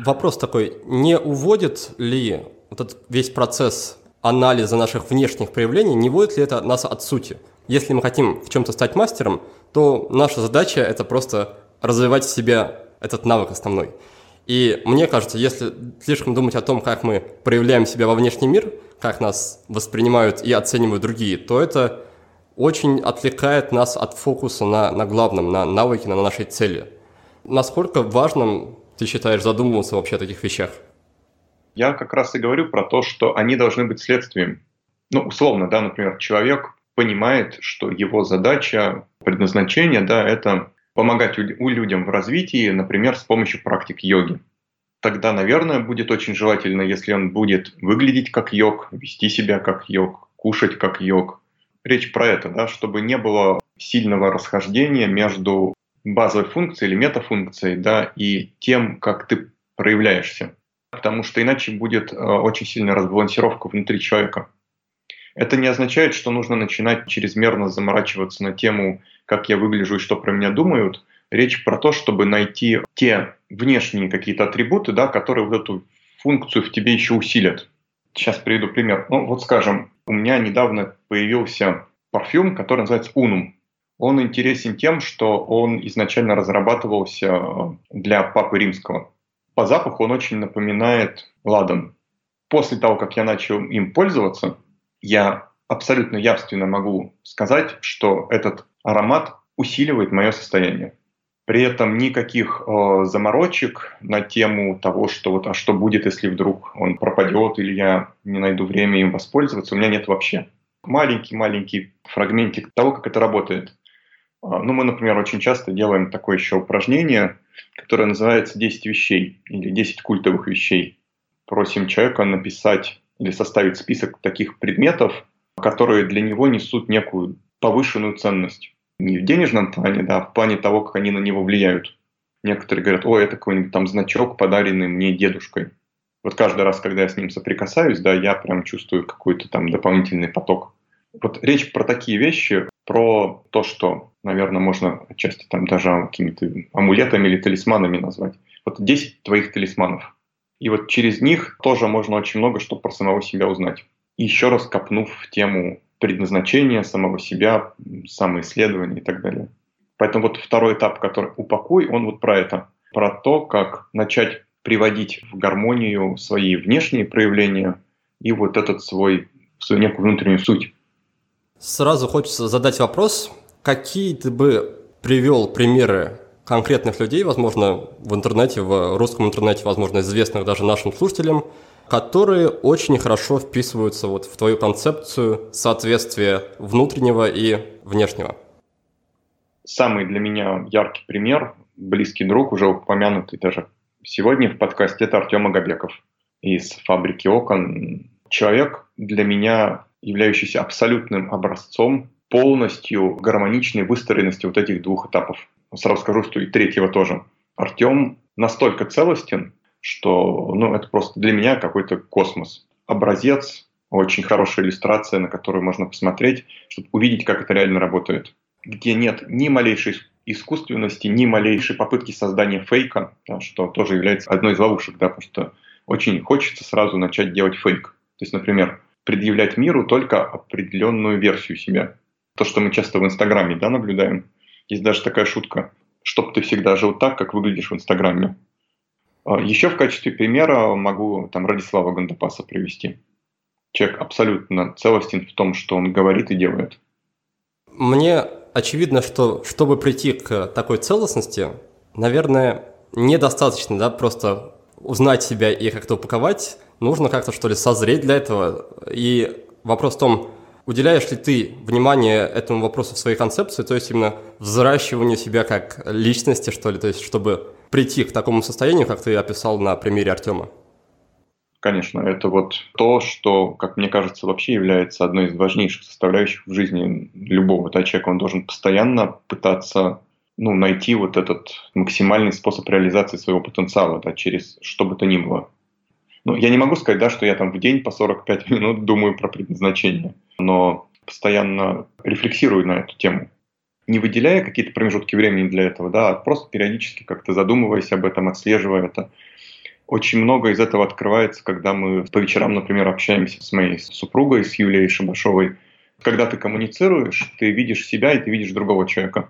Вопрос такой, не уводит ли этот весь процесс анализа наших внешних проявлений, не вводит ли это нас от сути? Если мы хотим в чем-то стать мастером, то наша задача это просто развивать в себе этот навык основной. И мне кажется, если слишком думать о том, как мы проявляем себя во внешний мир, как нас воспринимают и оценивают другие, то это очень отвлекает нас от фокуса на, на главном, на навыке, на нашей цели. Насколько важным ты считаешь задумываться вообще о таких вещах? Я как раз и говорю про то, что они должны быть следствием. Ну, условно, да, например, человек понимает, что его задача, предназначение, да, это помогать у людям в развитии, например, с помощью практик йоги. Тогда, наверное, будет очень желательно, если он будет выглядеть как йог, вести себя как йог, кушать как йог. Речь про это, да, чтобы не было сильного расхождения между базовой функцией или метафункцией да, и тем, как ты проявляешься. Потому что иначе будет э, очень сильная разбалансировка внутри человека. Это не означает, что нужно начинать чрезмерно заморачиваться на тему, как я выгляжу и что про меня думают. Речь про то, чтобы найти те внешние какие-то атрибуты, да, которые вот эту функцию в тебе еще усилят. Сейчас приведу пример. Ну, вот скажем, у меня недавно появился парфюм, который называется Unum. Он интересен тем, что он изначально разрабатывался для Папы Римского. По запаху он очень напоминает ладан. После того, как я начал им пользоваться, я абсолютно явственно могу сказать, что этот аромат усиливает мое состояние. При этом никаких э, заморочек на тему того, что вот, а что будет, если вдруг он пропадет или я не найду время им воспользоваться, у меня нет вообще. Маленький-маленький фрагментик того, как это работает. А, ну, мы, например, очень часто делаем такое еще упражнение, которое называется «10 вещей» или «10 культовых вещей». Просим человека написать или составить список таких предметов, которые для него несут некую повышенную ценность. Не в денежном плане, да, а в плане того, как они на него влияют. Некоторые говорят, ой, это какой-нибудь там значок, подаренный мне дедушкой. Вот каждый раз, когда я с ним соприкасаюсь, да, я прям чувствую какой-то там дополнительный поток. Вот речь про такие вещи, про то, что, наверное, можно отчасти там даже какими-то амулетами или талисманами назвать. Вот 10 твоих талисманов. И вот через них тоже можно очень много что про самого себя узнать. Еще раз копнув в тему предназначения самого себя, самоисследования и так далее. Поэтому вот второй этап, который упакуй, он вот про это. Про то, как начать приводить в гармонию свои внешние проявления и вот этот свой, свою некую внутреннюю суть. Сразу хочется задать вопрос, какие ты бы привел примеры конкретных людей, возможно, в интернете, в русском интернете, возможно, известных даже нашим слушателям, которые очень хорошо вписываются вот в твою концепцию соответствия внутреннего и внешнего. Самый для меня яркий пример, близкий друг, уже упомянутый даже сегодня в подкасте, это Артем Агабеков из «Фабрики окон». Человек для меня, являющийся абсолютным образцом полностью гармоничной выстроенности вот этих двух этапов. Сразу скажу, что и третьего тоже. Артем настолько целостен, что ну, это просто для меня какой-то космос. Образец, очень хорошая иллюстрация, на которую можно посмотреть, чтобы увидеть, как это реально работает. Где нет ни малейшей искусственности, ни малейшей попытки создания фейка, да, что тоже является одной из ловушек, да, потому что очень хочется сразу начать делать фейк. То есть, например, предъявлять миру только определенную версию себя. То, что мы часто в Инстаграме да, наблюдаем. Есть даже такая шутка, чтоб ты всегда жил так, как выглядишь в Инстаграме. А, Еще в качестве примера могу там Радислава Гандапаса привести. Человек абсолютно целостен в том, что он говорит и делает. Мне очевидно, что чтобы прийти к такой целостности, наверное, недостаточно, да, просто узнать себя и как-то упаковать, нужно как-то, что ли, созреть для этого. И вопрос в том, уделяешь ли ты внимание этому вопросу в своей концепции, то есть именно взращиванию себя как личности, что ли, то есть чтобы прийти к такому состоянию, как ты описал на примере Артема? Конечно, это вот то, что, как мне кажется, вообще является одной из важнейших составляющих в жизни любого да, человека. Он должен постоянно пытаться ну, найти вот этот максимальный способ реализации своего потенциала да, через что бы то ни было. Ну, я не могу сказать, да, что я там в день по 45 минут думаю про предназначение, но постоянно рефлексирую на эту тему не выделяя какие-то промежутки времени для этого, да, а просто периодически как-то задумываясь об этом, отслеживая это. Очень много из этого открывается, когда мы по вечерам, например, общаемся с моей супругой, с Юлией Шабашовой. Когда ты коммуницируешь, ты видишь себя и ты видишь другого человека.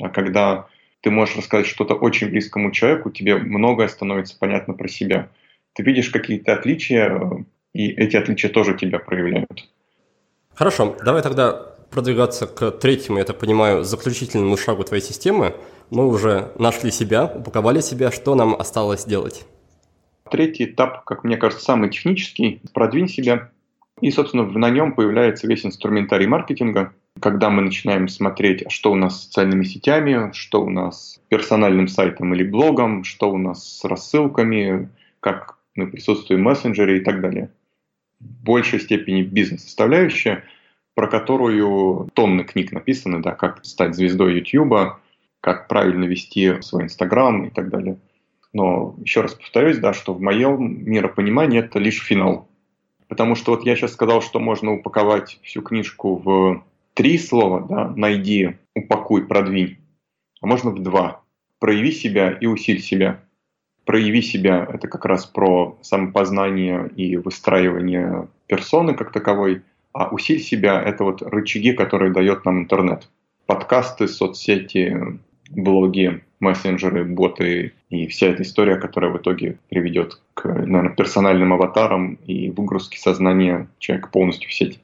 А когда ты можешь рассказать что-то очень близкому человеку, тебе многое становится понятно про себя. Ты видишь какие-то отличия, и эти отличия тоже тебя проявляют. Хорошо, давай тогда продвигаться к третьему, я так понимаю, заключительному шагу твоей системы. Мы уже нашли себя, упаковали себя. Что нам осталось делать? Третий этап, как мне кажется, самый технический. Продвинь себя. И, собственно, на нем появляется весь инструментарий маркетинга, когда мы начинаем смотреть, а что у нас с социальными сетями, что у нас с персональным сайтом или блогом, что у нас с рассылками, как мы присутствуем в мессенджере и так далее. В большей степени бизнес-составляющая – про которую тонны книг написаны, да, как стать звездой YouTube, как правильно вести свой Инстаграм и так далее. Но еще раз повторюсь, да, что в моем миропонимании это лишь финал. Потому что вот я сейчас сказал, что можно упаковать всю книжку в три слова, да, найди, упакуй, продвинь, а можно в два. Прояви себя и усиль себя. Прояви себя – это как раз про самопознание и выстраивание персоны как таковой – а усиль себя – это вот рычаги, которые дает нам интернет. Подкасты, соцсети, блоги, мессенджеры, боты и вся эта история, которая в итоге приведет к, наверное, персональным аватарам и выгрузке сознания человека полностью в сеть.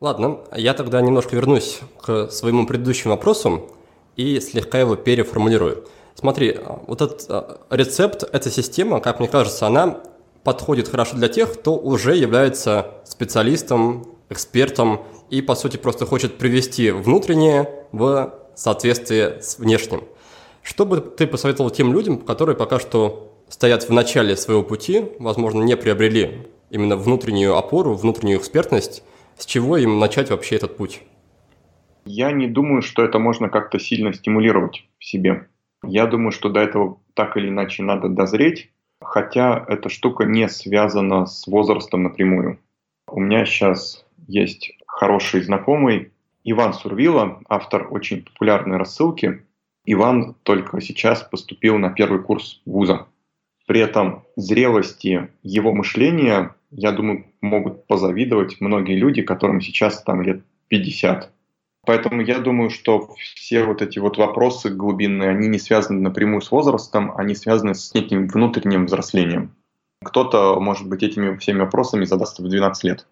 Ладно, я тогда немножко вернусь к своему предыдущему вопросу и слегка его переформулирую. Смотри, вот этот а, рецепт, эта система, как мне кажется, она подходит хорошо для тех, кто уже является специалистом, экспертом и, по сути, просто хочет привести внутреннее в соответствие с внешним. Что бы ты посоветовал тем людям, которые пока что стоят в начале своего пути, возможно, не приобрели именно внутреннюю опору, внутреннюю экспертность, с чего им начать вообще этот путь? Я не думаю, что это можно как-то сильно стимулировать в себе. Я думаю, что до этого так или иначе надо дозреть, хотя эта штука не связана с возрастом напрямую. У меня сейчас есть хороший знакомый Иван Сурвила, автор очень популярной рассылки. Иван только сейчас поступил на первый курс вуза. При этом зрелости его мышления, я думаю, могут позавидовать многие люди, которым сейчас там лет 50. Поэтому я думаю, что все вот эти вот вопросы глубинные, они не связаны напрямую с возрастом, они связаны с неким внутренним взрослением. Кто-то, может быть, этими всеми вопросами задастся в 12 лет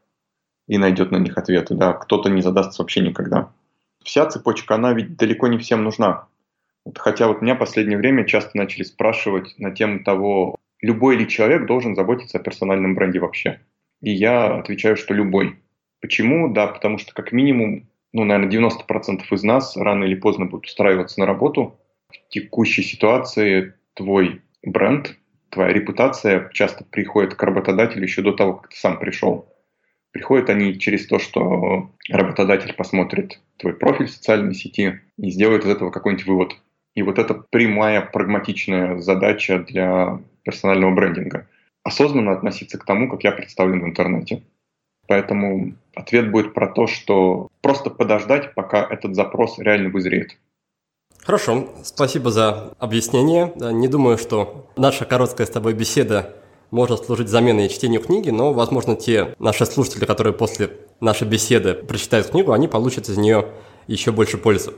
и найдет на них ответы, да, кто-то не задастся вообще никогда. Вся цепочка, она ведь далеко не всем нужна. Вот, хотя вот меня в последнее время часто начали спрашивать на тему того, любой ли человек должен заботиться о персональном бренде вообще. И я отвечаю, что любой. Почему? Да, потому что как минимум, ну, наверное, 90% из нас рано или поздно будут устраиваться на работу. В текущей ситуации твой бренд, твоя репутация часто приходит к работодателю еще до того, как ты сам пришел. Приходят они через то, что работодатель посмотрит твой профиль в социальной сети и сделает из этого какой-нибудь вывод. И вот это прямая прагматичная задача для персонального брендинга. Осознанно относиться к тому, как я представлен в интернете. Поэтому ответ будет про то, что просто подождать, пока этот запрос реально вызреет. Хорошо, спасибо за объяснение. Не думаю, что наша короткая с тобой беседа может служить заменой чтению книги, но, возможно, те наши слушатели, которые после нашей беседы прочитают книгу, они получат из нее еще больше пользы.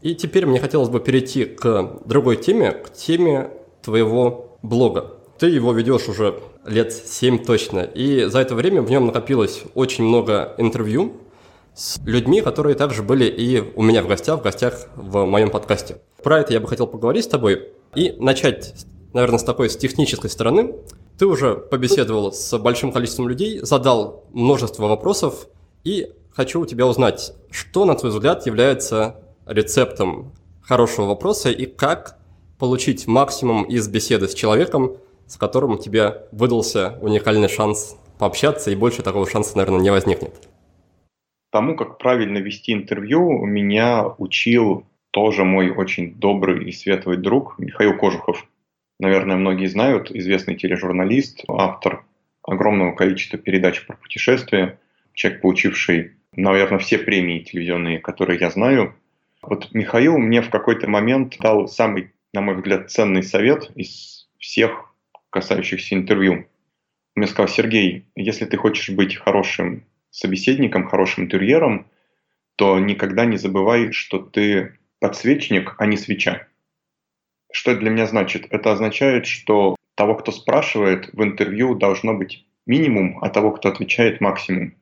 И теперь мне хотелось бы перейти к другой теме, к теме твоего блога. Ты его ведешь уже лет 7 точно, и за это время в нем накопилось очень много интервью с людьми, которые также были и у меня в гостях, в гостях в моем подкасте. Про это я бы хотел поговорить с тобой и начать, наверное, с такой с технической стороны. Ты уже побеседовал с большим количеством людей, задал множество вопросов, и хочу у тебя узнать, что, на твой взгляд, является рецептом хорошего вопроса и как получить максимум из беседы с человеком, с которым у тебя выдался уникальный шанс пообщаться, и больше такого шанса, наверное, не возникнет. Тому, как правильно вести интервью, меня учил тоже мой очень добрый и светлый друг Михаил Кожухов наверное, многие знают, известный тележурналист, автор огромного количества передач про путешествия, человек, получивший, наверное, все премии телевизионные, которые я знаю. Вот Михаил мне в какой-то момент дал самый, на мой взгляд, ценный совет из всех касающихся интервью. Мне сказал, Сергей, если ты хочешь быть хорошим собеседником, хорошим интерьером, то никогда не забывай, что ты подсвечник, а не свеча. Что это для меня значит? Это означает, что того, кто спрашивает в интервью, должно быть минимум, а того, кто отвечает, максимум.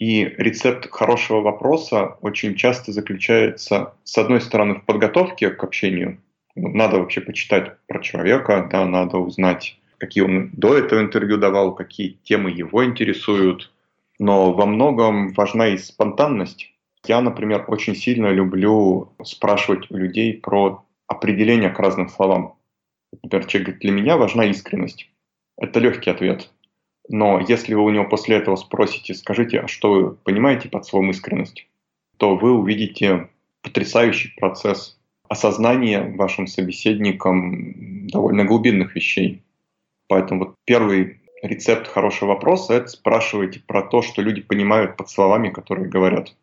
И рецепт хорошего вопроса очень часто заключается, с одной стороны, в подготовке к общению. Надо вообще почитать про человека, да, надо узнать, какие он до этого интервью давал, какие темы его интересуют. Но во многом важна и спонтанность. Я, например, очень сильно люблю спрашивать у людей про определения к разным словам. Например, человек говорит, для меня важна искренность. Это легкий ответ. Но если вы у него после этого спросите, скажите, а что вы понимаете под словом искренность, то вы увидите потрясающий процесс осознания вашим собеседником довольно глубинных вещей. Поэтому вот первый рецепт хорошего вопроса – это спрашивайте про то, что люди понимают под словами, которые говорят.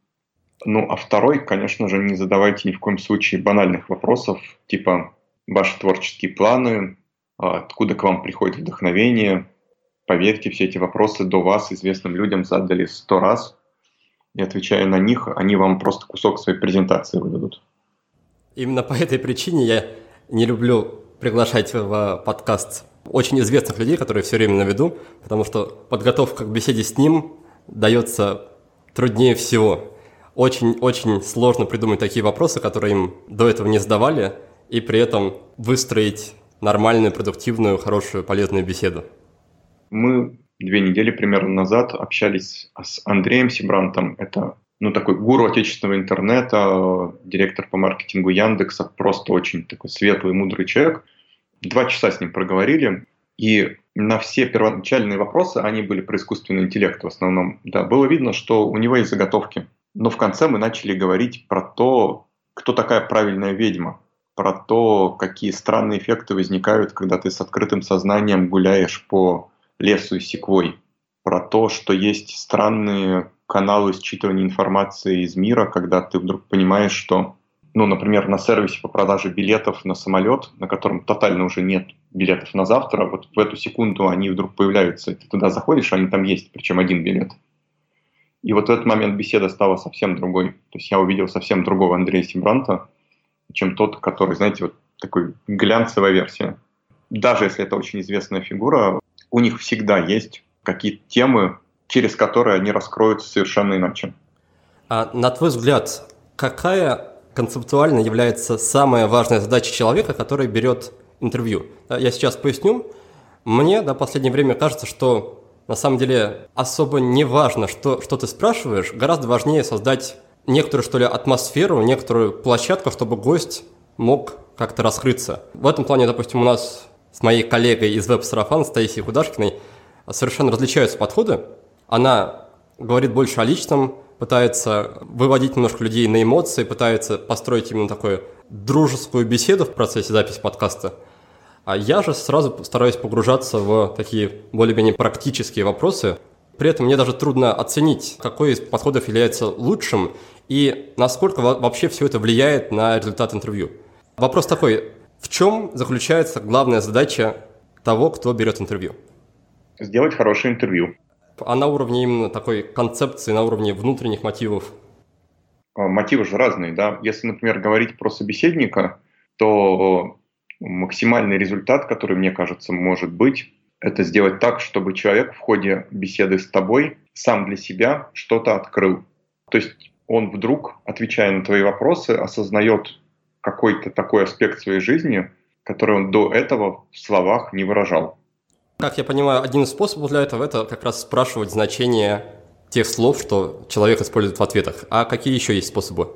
Ну, а второй, конечно же, не задавайте ни в коем случае банальных вопросов, типа ваши творческие планы, а, откуда к вам приходит вдохновение. Поверьте, все эти вопросы до вас известным людям задали сто раз, и отвечая на них, они вам просто кусок своей презентации выдадут. Именно по этой причине я не люблю приглашать в подкаст очень известных людей, которые все время на виду, потому что подготовка к беседе с ним дается труднее всего очень-очень сложно придумать такие вопросы, которые им до этого не задавали, и при этом выстроить нормальную, продуктивную, хорошую, полезную беседу. Мы две недели примерно назад общались с Андреем Сибрантом. Это ну, такой гуру отечественного интернета, директор по маркетингу Яндекса, просто очень такой светлый, мудрый человек. Два часа с ним проговорили, и на все первоначальные вопросы, они были про искусственный интеллект в основном, да, было видно, что у него есть заготовки. Но в конце мы начали говорить про то, кто такая правильная ведьма, про то, какие странные эффекты возникают, когда ты с открытым сознанием гуляешь по лесу и секвой, про то, что есть странные каналы считывания информации из мира, когда ты вдруг понимаешь, что, ну, например, на сервисе по продаже билетов на самолет, на котором тотально уже нет билетов на завтра, вот в эту секунду они вдруг появляются, ты туда заходишь, они там есть, причем один билет. И вот в этот момент беседа стала совсем другой. То есть я увидел совсем другого Андрея Сибранта, чем тот, который, знаете, вот такой глянцевая версия. Даже если это очень известная фигура, у них всегда есть какие-то темы, через которые они раскроются совершенно иначе. А на твой взгляд, какая концептуально является самая важная задача человека, который берет интервью? Я сейчас поясню. Мне до последнее время кажется, что на самом деле особо не важно, что, что ты спрашиваешь, гораздо важнее создать некоторую, что ли, атмосферу, некоторую площадку, чтобы гость мог как-то раскрыться. В этом плане, допустим, у нас с моей коллегой из веб-сарафана, Таисией Кудашкиной, совершенно различаются подходы. Она говорит больше о личном, пытается выводить немножко людей на эмоции, пытается построить именно такую дружескую беседу в процессе записи подкаста – а я же сразу стараюсь погружаться в такие более-менее практические вопросы. При этом мне даже трудно оценить, какой из подходов является лучшим и насколько вообще все это влияет на результат интервью. Вопрос такой, в чем заключается главная задача того, кто берет интервью? Сделать хорошее интервью. А на уровне именно такой концепции, на уровне внутренних мотивов? А, мотивы же разные, да. Если, например, говорить про собеседника, то максимальный результат, который, мне кажется, может быть, это сделать так, чтобы человек в ходе беседы с тобой сам для себя что-то открыл. То есть он вдруг, отвечая на твои вопросы, осознает какой-то такой аспект своей жизни, который он до этого в словах не выражал. Как я понимаю, один из способов для этого – это как раз спрашивать значение тех слов, что человек использует в ответах. А какие еще есть способы?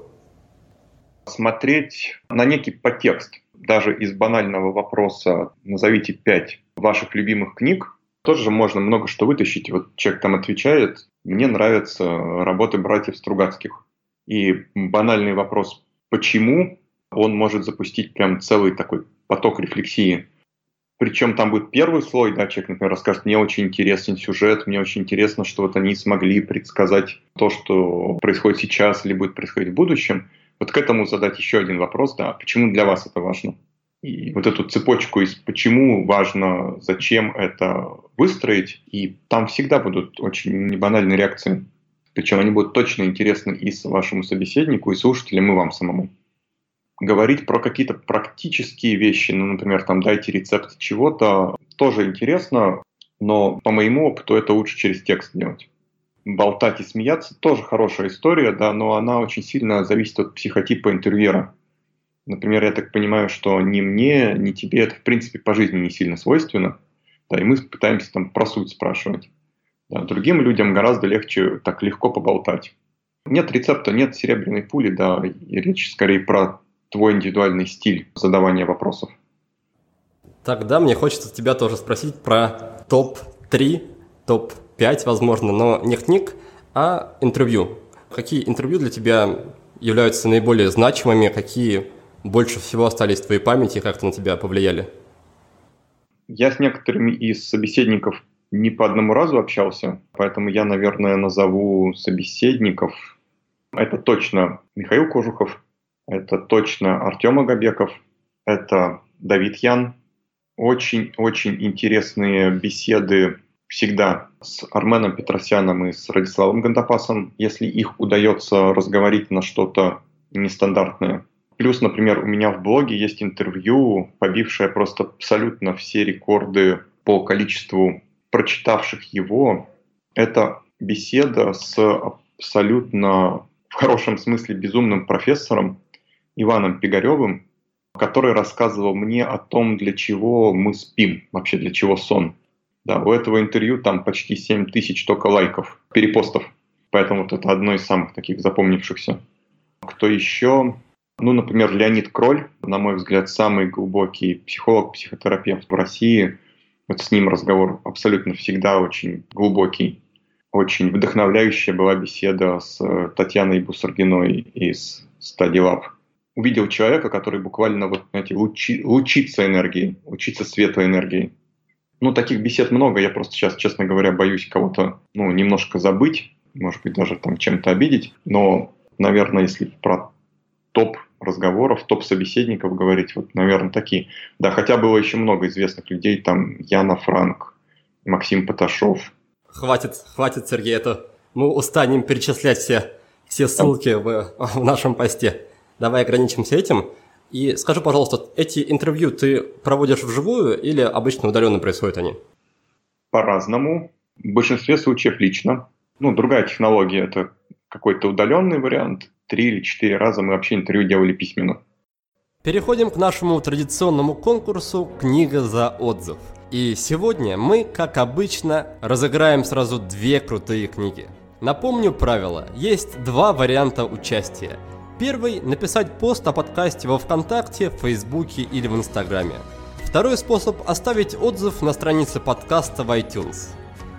Смотреть на некий подтекст даже из банального вопроса «назовите пять ваших любимых книг», тоже можно много что вытащить. Вот человек там отвечает «мне нравятся работы братьев Стругацких». И банальный вопрос «почему?» он может запустить прям целый такой поток рефлексии. Причем там будет первый слой, да, человек, например, расскажет, мне очень интересен сюжет, мне очень интересно, что вот они смогли предсказать то, что происходит сейчас или будет происходить в будущем. Вот к этому задать еще один вопрос, да, почему для вас это важно? И вот эту цепочку из почему важно, зачем это выстроить, и там всегда будут очень небанальные реакции. Причем они будут точно интересны и вашему собеседнику, и слушателям, и вам самому. Говорить про какие-то практические вещи, ну, например, там дайте рецепт чего-то, тоже интересно, но по моему опыту это лучше через текст делать болтать и смеяться тоже хорошая история, да, но она очень сильно зависит от психотипа интервьюера. Например, я так понимаю, что ни мне, ни тебе это, в принципе, по жизни не сильно свойственно, да, и мы пытаемся там про суть спрашивать. Да, другим людям гораздо легче так легко поболтать. Нет рецепта, нет серебряной пули, да, и речь скорее про твой индивидуальный стиль задавания вопросов. Тогда мне хочется тебя тоже спросить про топ-3, топ 5, возможно, но не книг, а интервью. Какие интервью для тебя являются наиболее значимыми, какие больше всего остались в твоей памяти и как-то на тебя повлияли? Я с некоторыми из собеседников не по одному разу общался, поэтому я, наверное, назову собеседников. Это точно Михаил Кожухов, это точно Артем Агабеков, это Давид Ян. Очень-очень интересные беседы всегда с Арменом Петросяном и с Радиславом Гандапасом, если их удается разговорить на что-то нестандартное. Плюс, например, у меня в блоге есть интервью, побившее просто абсолютно все рекорды по количеству прочитавших его. Это беседа с абсолютно, в хорошем смысле, безумным профессором Иваном Пигаревым, который рассказывал мне о том, для чего мы спим, вообще для чего сон. Да, у этого интервью там почти 7 тысяч только лайков, перепостов. Поэтому вот это одно из самых таких запомнившихся. Кто еще? Ну, например, Леонид Кроль, на мой взгляд, самый глубокий психолог, психотерапевт в России. Вот с ним разговор абсолютно всегда очень глубокий. Очень вдохновляющая была беседа с э, Татьяной Бусаргиной из Study Lab. Увидел человека, который буквально вот, знаете, лучи, лучится энергией, лучится светлой энергией. Ну, таких бесед много. Я просто сейчас, честно говоря, боюсь кого-то, ну, немножко забыть, может быть, даже там чем-то обидеть. Но, наверное, если про топ разговоров, топ собеседников говорить, вот, наверное, такие. Да, хотя было еще много известных людей, там Яна Франк, Максим Поташов. Хватит, хватит, Сергей, это мы устанем перечислять все, все ссылки в, в нашем посте. Давай ограничимся этим. И скажи, пожалуйста, эти интервью ты проводишь вживую или обычно удаленно происходят они? По-разному. В большинстве случаев лично. Ну, другая технология – это какой-то удаленный вариант. Три или четыре раза мы вообще интервью делали письменно. Переходим к нашему традиционному конкурсу «Книга за отзыв». И сегодня мы, как обычно, разыграем сразу две крутые книги. Напомню правила. Есть два варианта участия. Первый – написать пост о подкасте во Вконтакте, Фейсбуке или в Инстаграме. Второй способ – оставить отзыв на странице подкаста в iTunes.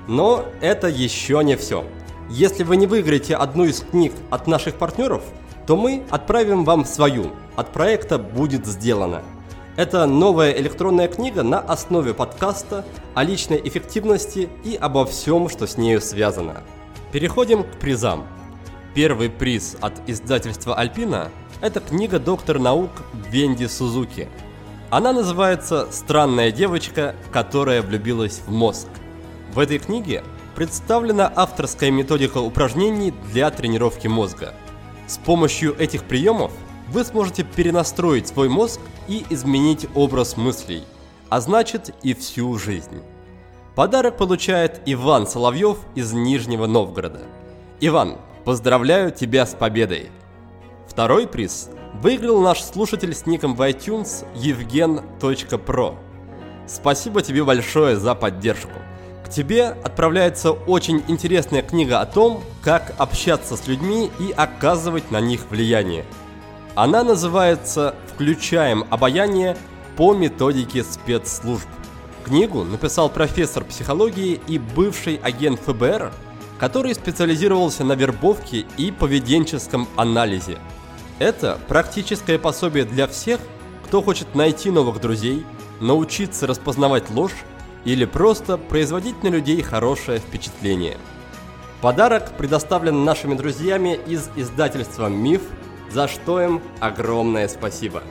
Но это еще не все. Если вы не выиграете одну из книг от наших партнеров, то мы отправим вам свою. От проекта будет сделано. Это новая электронная книга на основе подкаста о личной эффективности и обо всем, что с нею связано. Переходим к призам. Первый приз от издательства Альпина – это книга доктор наук Венди Сузуки. Она называется «Странная девочка, которая влюбилась в мозг». В этой книге представлена авторская методика упражнений для тренировки мозга. С помощью этих приемов вы сможете перенастроить свой мозг и изменить образ мыслей, а значит и всю жизнь. Подарок получает Иван Соловьев из Нижнего Новгорода. Иван, поздравляю тебя с победой! Второй приз выиграл наш слушатель с ником в iTunes евген.про. Спасибо тебе большое за поддержку. К тебе отправляется очень интересная книга о том, как общаться с людьми и оказывать на них влияние. Она называется «Включаем обаяние по методике спецслужб». Книгу написал профессор психологии и бывший агент ФБР, который специализировался на вербовке и поведенческом анализе. Это практическое пособие для всех, кто хочет найти новых друзей, научиться распознавать ложь или просто производить на людей хорошее впечатление. Подарок предоставлен нашими друзьями из издательства «Миф», за что им огромное спасибо.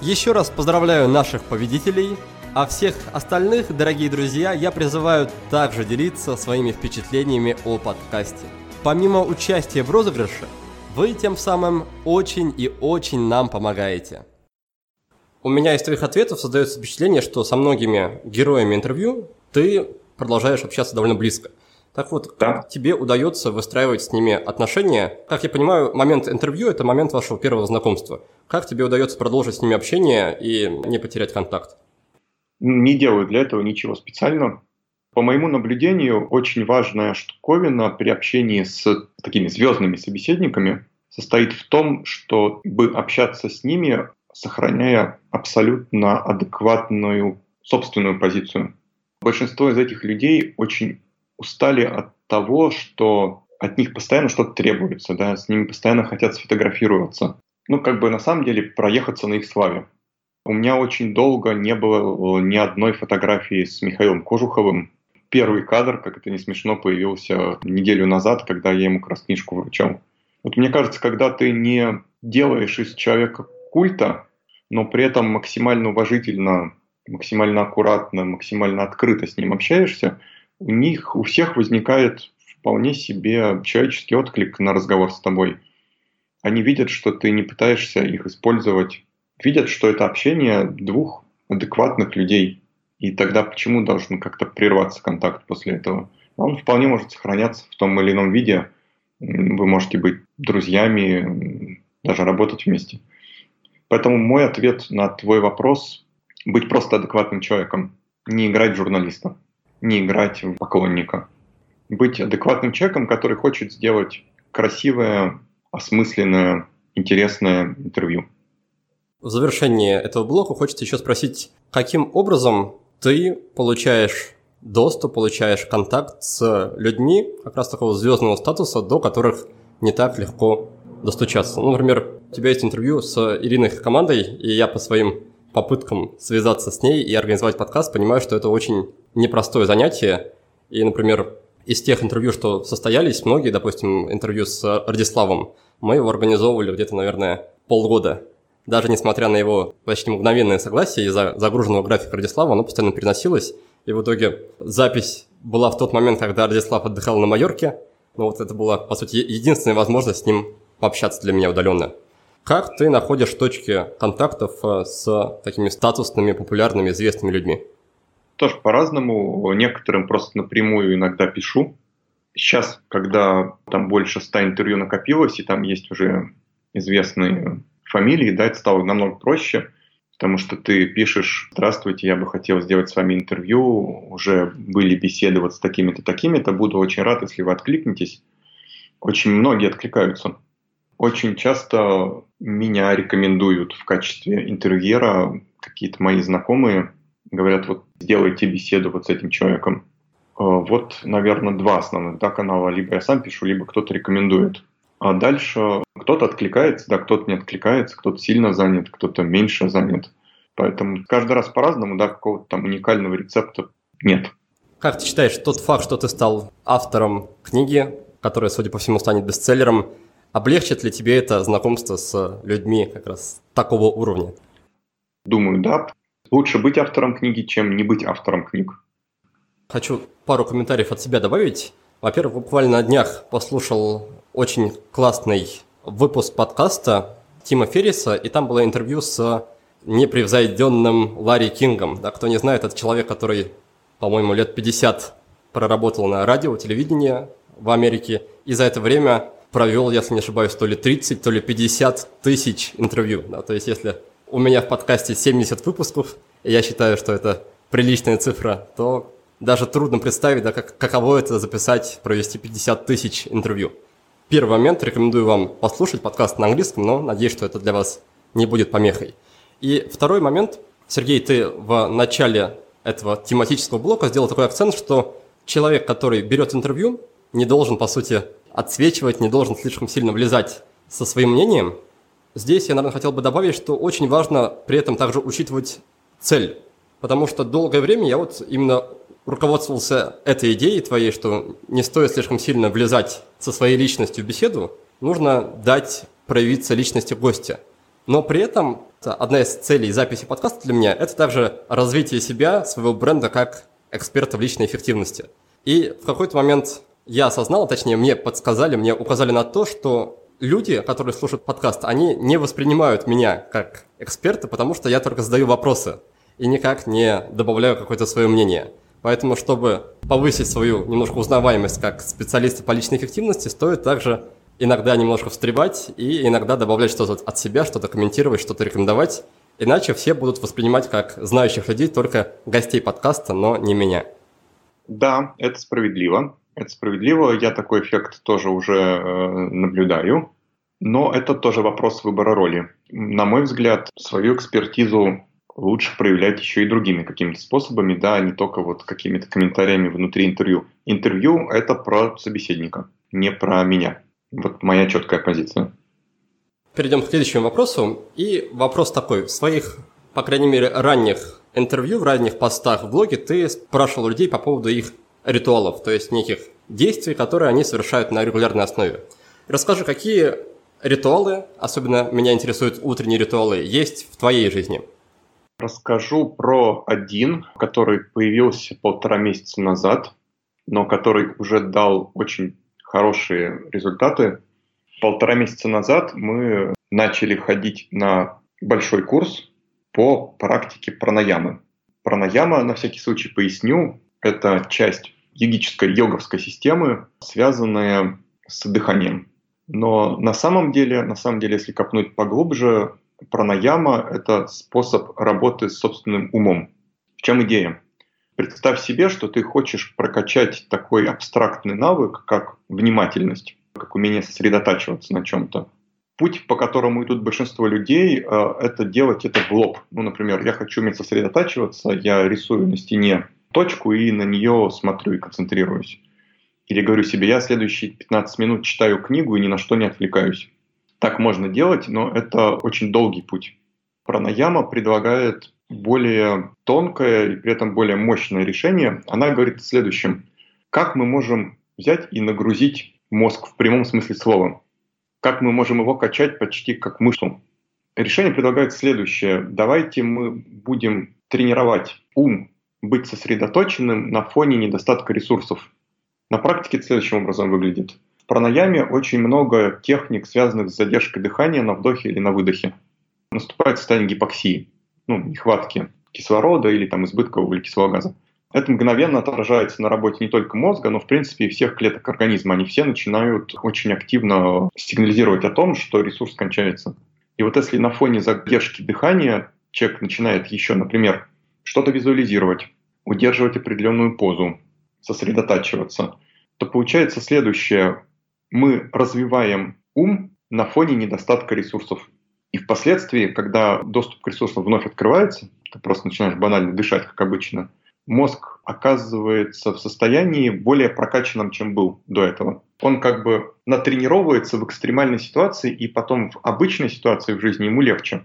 Еще раз поздравляю наших победителей, а всех остальных, дорогие друзья, я призываю также делиться своими впечатлениями о подкасте. Помимо участия в розыгрыше, вы тем самым очень и очень нам помогаете. У меня из твоих ответов создается впечатление, что со многими героями интервью ты продолжаешь общаться довольно близко. Так вот, да. как тебе удается выстраивать с ними отношения? Как я понимаю, момент интервью – это момент вашего первого знакомства. Как тебе удается продолжить с ними общение и не потерять контакт? Не делаю для этого ничего специального. По моему наблюдению, очень важная штуковина при общении с такими звездными собеседниками состоит в том, чтобы общаться с ними сохраняя абсолютно адекватную собственную позицию. Большинство из этих людей очень устали от того, что от них постоянно что-то требуется, да, с ними постоянно хотят сфотографироваться. Ну, как бы на самом деле проехаться на их славе. У меня очень долго не было ни одной фотографии с Михаилом Кожуховым. Первый кадр, как это не смешно, появился неделю назад, когда я ему как книжку вручал. Вот мне кажется, когда ты не делаешь из человека культа, но при этом максимально уважительно, максимально аккуратно, максимально открыто с ним общаешься, у них, у всех возникает вполне себе человеческий отклик на разговор с тобой. Они видят, что ты не пытаешься их использовать, видят, что это общение двух адекватных людей. И тогда почему должен как-то прерваться контакт после этого? Он вполне может сохраняться в том или ином виде. Вы можете быть друзьями, даже работать вместе. Поэтому мой ответ на твой вопрос – быть просто адекватным человеком, не играть журналиста, не играть в поклонника. быть адекватным человеком, который хочет сделать красивое, осмысленное, интересное интервью. В завершении этого блока хочется еще спросить, каким образом ты получаешь доступ, получаешь контакт с людьми как раз такого звездного статуса, до которых не так легко достучаться. Ну, например, у тебя есть интервью с Ириной командой, и я по своим попыткам связаться с ней и организовать подкаст понимаю, что это очень непростое занятие. И, например, из тех интервью, что состоялись, многие, допустим, интервью с Радиславом, мы его организовывали где-то, наверное, полгода. Даже несмотря на его почти мгновенное согласие из-за загруженного графика Радислава, оно постоянно переносилось. И в итоге запись была в тот момент, когда Радислав отдыхал на Майорке. Но вот это была, по сути, единственная возможность с ним пообщаться для меня удаленно. Как ты находишь точки контактов э, с такими статусными, популярными, известными людьми? Тоже по-разному. Некоторым просто напрямую иногда пишу. Сейчас, когда там больше ста интервью накопилось, и там есть уже известные фамилии, да, это стало намного проще, потому что ты пишешь «Здравствуйте, я бы хотел сделать с вами интервью, уже были беседы вот с такими-то, такими-то, буду очень рад, если вы откликнетесь». Очень многие откликаются. Очень часто меня рекомендуют в качестве интервьюера какие-то мои знакомые, говорят, вот сделайте беседу вот с этим человеком. Э, вот, наверное, два основных да, канала. Либо я сам пишу, либо кто-то рекомендует. А дальше кто-то откликается, да, кто-то не откликается, кто-то сильно занят, кто-то меньше занят. Поэтому каждый раз по-разному, да, какого-то там уникального рецепта нет. Как ты считаешь, тот факт, что ты стал автором книги, которая, судя по всему, станет бестселлером, Облегчит ли тебе это знакомство с людьми как раз такого уровня? Думаю, да. Лучше быть автором книги, чем не быть автором книг. Хочу пару комментариев от себя добавить. Во-первых, буквально на днях послушал очень классный выпуск подкаста Тима Ферриса, и там было интервью с непревзойденным Ларри Кингом. Да, кто не знает, это человек, который, по-моему, лет 50 проработал на радио, телевидении в Америке, и за это время провел, если не ошибаюсь, то ли 30, то ли 50 тысяч интервью. Да? То есть если у меня в подкасте 70 выпусков, и я считаю, что это приличная цифра, то даже трудно представить, да, как, каково это записать, провести 50 тысяч интервью. Первый момент, рекомендую вам послушать подкаст на английском, но надеюсь, что это для вас не будет помехой. И второй момент, Сергей, ты в начале этого тематического блока сделал такой акцент, что человек, который берет интервью, не должен, по сути, отсвечивать, не должен слишком сильно влезать со своим мнением. Здесь я, наверное, хотел бы добавить, что очень важно при этом также учитывать цель. Потому что долгое время я вот именно руководствовался этой идеей твоей, что не стоит слишком сильно влезать со своей личностью в беседу, нужно дать проявиться личности гостя. Но при этом одна из целей записи подкаста для меня – это также развитие себя, своего бренда как эксперта в личной эффективности. И в какой-то момент я осознал, точнее, мне подсказали, мне указали на то, что люди, которые слушают подкаст, они не воспринимают меня как эксперта, потому что я только задаю вопросы и никак не добавляю какое-то свое мнение. Поэтому, чтобы повысить свою немножко узнаваемость как специалиста по личной эффективности, стоит также иногда немножко встревать и иногда добавлять что-то от себя, что-то комментировать, что-то рекомендовать. Иначе все будут воспринимать как знающих людей только гостей подкаста, но не меня. Да, это справедливо. Это справедливо, я такой эффект тоже уже э, наблюдаю. Но это тоже вопрос выбора роли. На мой взгляд, свою экспертизу лучше проявлять еще и другими какими-то способами, да, а не только вот какими-то комментариями внутри интервью. Интервью — это про собеседника, не про меня. Вот моя четкая позиция. Перейдем к следующему вопросу. И вопрос такой. В своих, по крайней мере, ранних интервью, в ранних постах в блоге ты спрашивал людей по поводу их ритуалов, то есть неких действий, которые они совершают на регулярной основе. Расскажи, какие ритуалы, особенно меня интересуют утренние ритуалы, есть в твоей жизни? Расскажу про один, который появился полтора месяца назад, но который уже дал очень хорошие результаты. Полтора месяца назад мы начали ходить на большой курс по практике пранаямы. Пранаяма, на всякий случай поясню, это часть йогической, йоговской системы, связанная с дыханием. Но на самом деле, на самом деле, если копнуть поглубже, пранаяма – это способ работы с собственным умом. В чем идея? Представь себе, что ты хочешь прокачать такой абстрактный навык, как внимательность, как умение сосредотачиваться на чем-то. Путь, по которому идут большинство людей, э, это делать это в лоб. Ну, например, я хочу уметь сосредотачиваться, я рисую на стене точку и на нее смотрю и концентрируюсь. Или говорю себе, я следующие 15 минут читаю книгу и ни на что не отвлекаюсь. Так можно делать, но это очень долгий путь. Пранаяма предлагает более тонкое и при этом более мощное решение. Она говорит в следующем. Как мы можем взять и нагрузить мозг в прямом смысле слова? Как мы можем его качать почти как мышцу? Решение предлагает следующее. Давайте мы будем тренировать ум быть сосредоточенным на фоне недостатка ресурсов. На практике это следующим образом выглядит. В пранаяме очень много техник, связанных с задержкой дыхания на вдохе или на выдохе. Наступает состояние гипоксии ну, нехватки кислорода или там избытка углекислого газа. Это мгновенно отражается на работе не только мозга, но в принципе и всех клеток организма. Они все начинают очень активно сигнализировать о том, что ресурс кончается. И вот если на фоне задержки дыхания человек начинает еще, например, что-то визуализировать, удерживать определенную позу, сосредотачиваться, то получается следующее. Мы развиваем ум на фоне недостатка ресурсов и впоследствии, когда доступ к ресурсам вновь открывается, ты просто начинаешь банально дышать, как обычно, мозг оказывается в состоянии более прокачанном, чем был до этого. Он как бы натренировывается в экстремальной ситуации, и потом в обычной ситуации в жизни ему легче.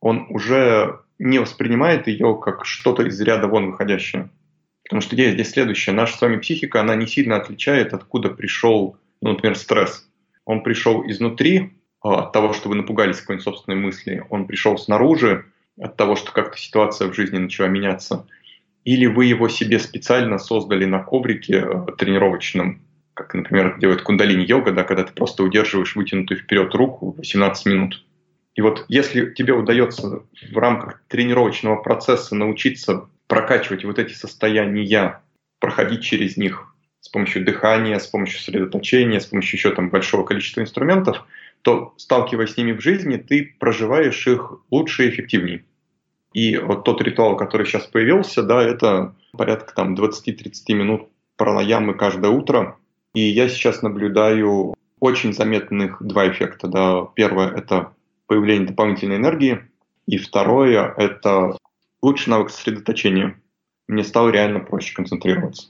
Он уже не воспринимает ее как что-то из ряда вон выходящее. Потому что идея здесь следующая. Наша с вами психика, она не сильно отличает, откуда пришел, ну, например, стресс. Он пришел изнутри, а, от того, что вы напугались какой-нибудь собственной мысли, он пришел снаружи, от того, что как-то ситуация в жизни начала меняться, или вы его себе специально создали на коврике э, тренировочном, как, например, делает кундалини-йога, да, когда ты просто удерживаешь вытянутую вперед руку 18 минут. И вот если тебе удается в рамках тренировочного процесса научиться прокачивать вот эти состояния, проходить через них с помощью дыхания, с помощью сосредоточения, с помощью еще там большого количества инструментов – то, сталкиваясь с ними в жизни, ты проживаешь их лучше и эффективнее. И вот тот ритуал, который сейчас появился, да, это порядка там 20-30 минут пранаямы каждое утро. И я сейчас наблюдаю очень заметных два эффекта. Да. Первое – это появление дополнительной энергии. И второе – это лучший навык сосредоточения. Мне стало реально проще концентрироваться.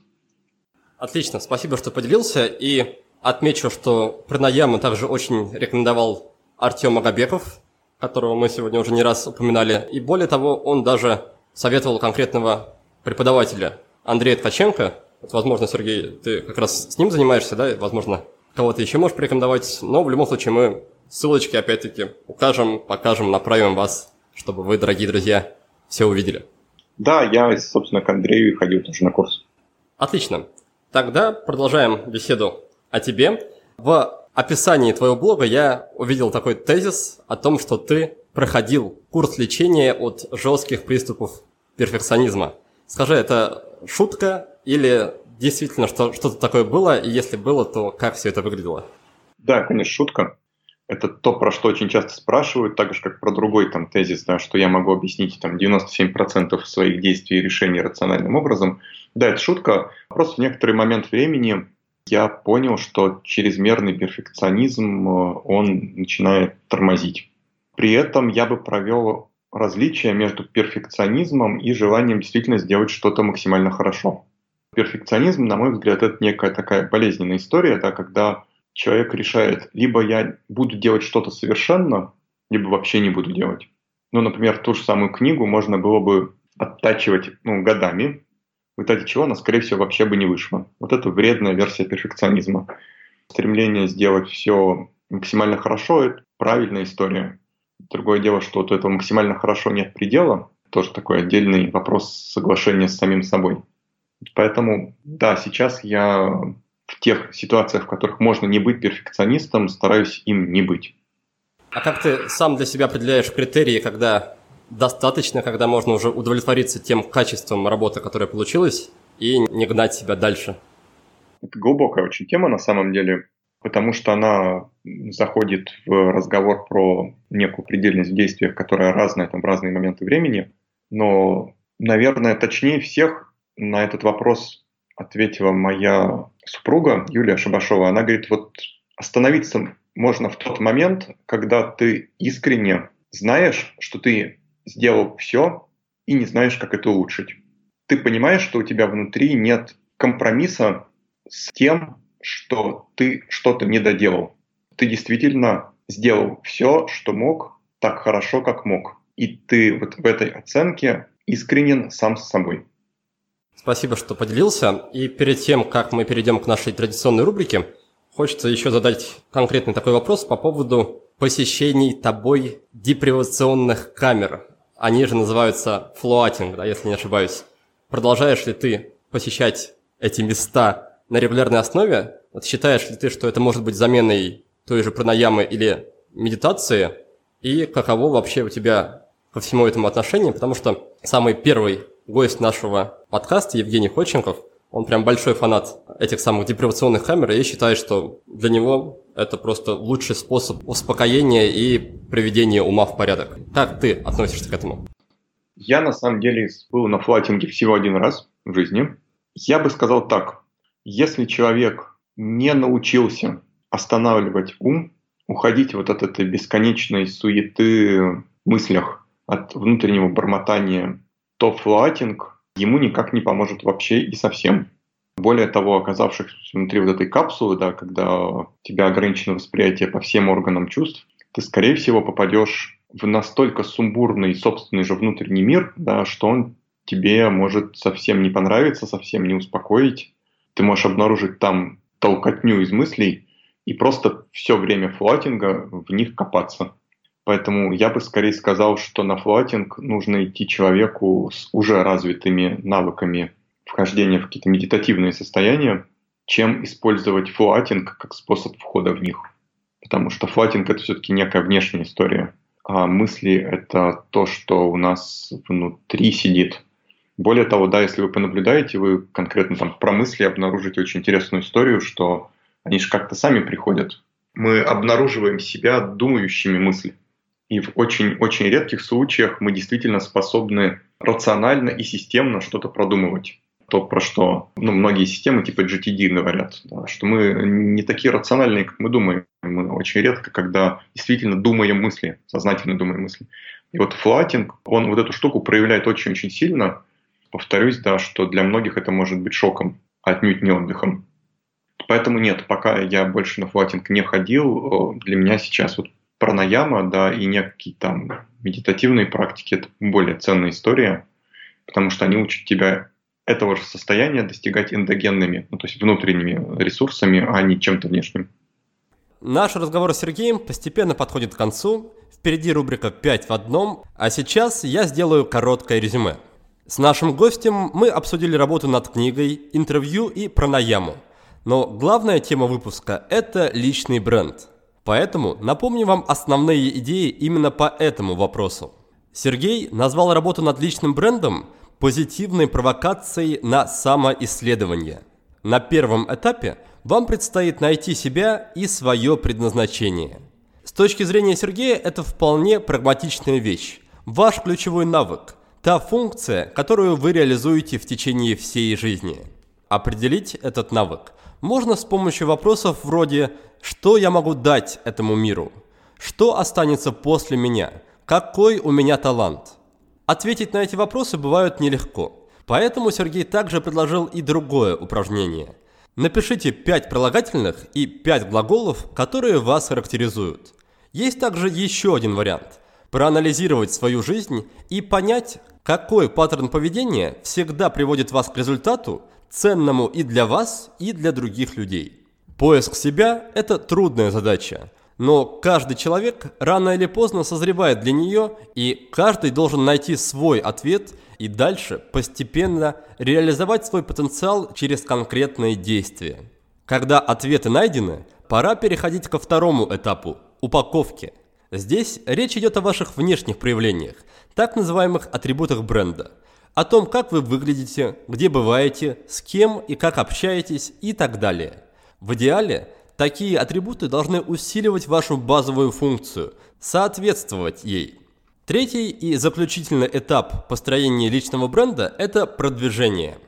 Отлично, спасибо, что поделился. И Отмечу, что пранаяму также очень рекомендовал Артем Агабеков, которого мы сегодня уже не раз упоминали. И более того, он даже советовал конкретного преподавателя Андрея Ткаченко. Вот, возможно, Сергей, ты как раз с ним занимаешься, да? Возможно, кого-то еще можешь порекомендовать. Но в любом случае мы ссылочки, опять-таки, укажем, покажем, направим вас, чтобы вы, дорогие друзья, все увидели. Да, я, собственно, к Андрею ходил тоже на курс. Отлично. Тогда продолжаем беседу о тебе. В описании твоего блога я увидел такой тезис о том, что ты проходил курс лечения от жестких приступов перфекционизма. Скажи, это шутка или действительно что, что-то такое было, и если было, то как все это выглядело? Да, конечно, шутка. Это то, про что очень часто спрашивают, так же, как про другой там тезис, да, что я могу объяснить там 97% своих действий и решений рациональным образом. Да, это шутка. Просто в некоторый момент времени я понял, что чрезмерный перфекционизм, э, он начинает тормозить. При этом я бы провел различие между перфекционизмом и желанием действительно сделать что-то максимально хорошо. Перфекционизм, на мой взгляд, это некая такая болезненная история, да, когда человек решает, либо я буду делать что-то совершенно, либо вообще не буду делать. Ну, например, ту же самую книгу можно было бы оттачивать ну, годами, в итоге чего она, скорее всего, вообще бы не вышла. Вот это вредная версия перфекционизма. Стремление сделать все максимально хорошо – это правильная история. Другое дело, что вот этого максимально хорошо нет предела, тоже такой отдельный вопрос соглашения с самим собой. Поэтому, да, сейчас я в тех ситуациях, в которых можно не быть перфекционистом, стараюсь им не быть. А как ты сам для себя определяешь критерии, когда достаточно, когда можно уже удовлетвориться тем качеством работы, которая получилась, и не гнать себя дальше. Это глубокая очень тема на самом деле, потому что она заходит в разговор про некую предельность в действиях, которая разная там, в разные моменты времени. Но, наверное, точнее всех на этот вопрос ответила моя супруга Юлия Шабашова. Она говорит, вот остановиться можно в тот момент, когда ты искренне знаешь, что ты сделал все и не знаешь, как это улучшить. Ты понимаешь, что у тебя внутри нет компромисса с тем, что ты что-то не доделал. Ты действительно сделал все, что мог, так хорошо, как мог. И ты вот в этой оценке искренен сам с собой. Спасибо, что поделился. И перед тем, как мы перейдем к нашей традиционной рубрике, хочется еще задать конкретный такой вопрос по поводу посещений тобой депривационных камер. Они же называются флуатинг, да, если не ошибаюсь. Продолжаешь ли ты посещать эти места на регулярной основе? Вот считаешь ли ты, что это может быть заменой той же пранаямы или медитации? И каково вообще у тебя ко всему этому отношение? Потому что самый первый гость нашего подкаста, Евгений Ходченков, он прям большой фанат этих самых депривационных камер, и считает, что для него это просто лучший способ успокоения и приведения ума в порядок. Как ты относишься к этому? Я на самом деле был на флатинге всего один раз в жизни. Я бы сказал так. Если человек не научился останавливать ум, уходить вот от этой бесконечной суеты мыслях, от внутреннего бормотания, то флатинг ему никак не поможет вообще и совсем. Более того, оказавшись внутри вот этой капсулы, да, когда у тебя ограничено восприятие по всем органам чувств, ты, скорее всего, попадешь в настолько сумбурный собственный же внутренний мир, да, что он тебе может совсем не понравиться, совсем не успокоить. Ты можешь обнаружить там толкотню из мыслей и просто все время floating а в них копаться. Поэтому я бы скорее сказал, что на floating нужно идти человеку с уже развитыми навыками вхождения в какие-то медитативные состояния, чем использовать floating как способ входа в них. Потому что флатинг — это все-таки некая внешняя история, а мысли — это то, что у нас внутри сидит. Более того, да, если вы понаблюдаете, вы конкретно там про мысли обнаружите очень интересную историю, что они же как-то сами приходят. Мы обнаруживаем себя думающими мыслями. И в очень-очень редких случаях мы действительно способны рационально и системно что-то продумывать. То, про что ну, многие системы типа GTD говорят, да, что мы не такие рациональные, как мы думаем. Мы очень редко, когда действительно думаем мысли, сознательно думаем мысли. И вот флатинг, он вот эту штуку проявляет очень-очень сильно. Повторюсь, да, что для многих это может быть шоком, отнюдь не отдыхом. Поэтому нет, пока я больше на флатинг не ходил, для меня сейчас вот пранаяма, да, и некие там медитативные практики – это более ценная история, потому что они учат тебя этого же состояния достигать эндогенными, ну, то есть внутренними ресурсами, а не чем-то внешним. Наш разговор с Сергеем постепенно подходит к концу. Впереди рубрика «5 в одном», а сейчас я сделаю короткое резюме. С нашим гостем мы обсудили работу над книгой, интервью и пранаяму. Но главная тема выпуска – это личный бренд – Поэтому напомню вам основные идеи именно по этому вопросу. Сергей назвал работу над личным брендом позитивной провокацией на самоисследование. На первом этапе вам предстоит найти себя и свое предназначение. С точки зрения Сергея это вполне прагматичная вещь. Ваш ключевой навык – та функция, которую вы реализуете в течение всей жизни. Определить этот навык можно с помощью вопросов вроде «Что я могу дать этому миру?» «Что останется после меня?» «Какой у меня талант?» Ответить на эти вопросы бывают нелегко. Поэтому Сергей также предложил и другое упражнение. Напишите 5 прилагательных и 5 глаголов, которые вас характеризуют. Есть также еще один вариант – проанализировать свою жизнь и понять, какой паттерн поведения всегда приводит вас к результату, ценному и для вас, и для других людей. Поиск себя – это трудная задача, но каждый человек рано или поздно созревает для нее, и каждый должен найти свой ответ и дальше постепенно реализовать свой потенциал через конкретные действия. Когда ответы найдены, пора переходить ко второму этапу – упаковке. Здесь речь идет о ваших внешних проявлениях, так называемых атрибутах бренда – о том, как вы выглядите, где бываете, с кем и как общаетесь и так далее. В идеале такие атрибуты должны усиливать вашу базовую функцию, соответствовать ей. Третий и заключительный этап построения личного бренда – это продвижение.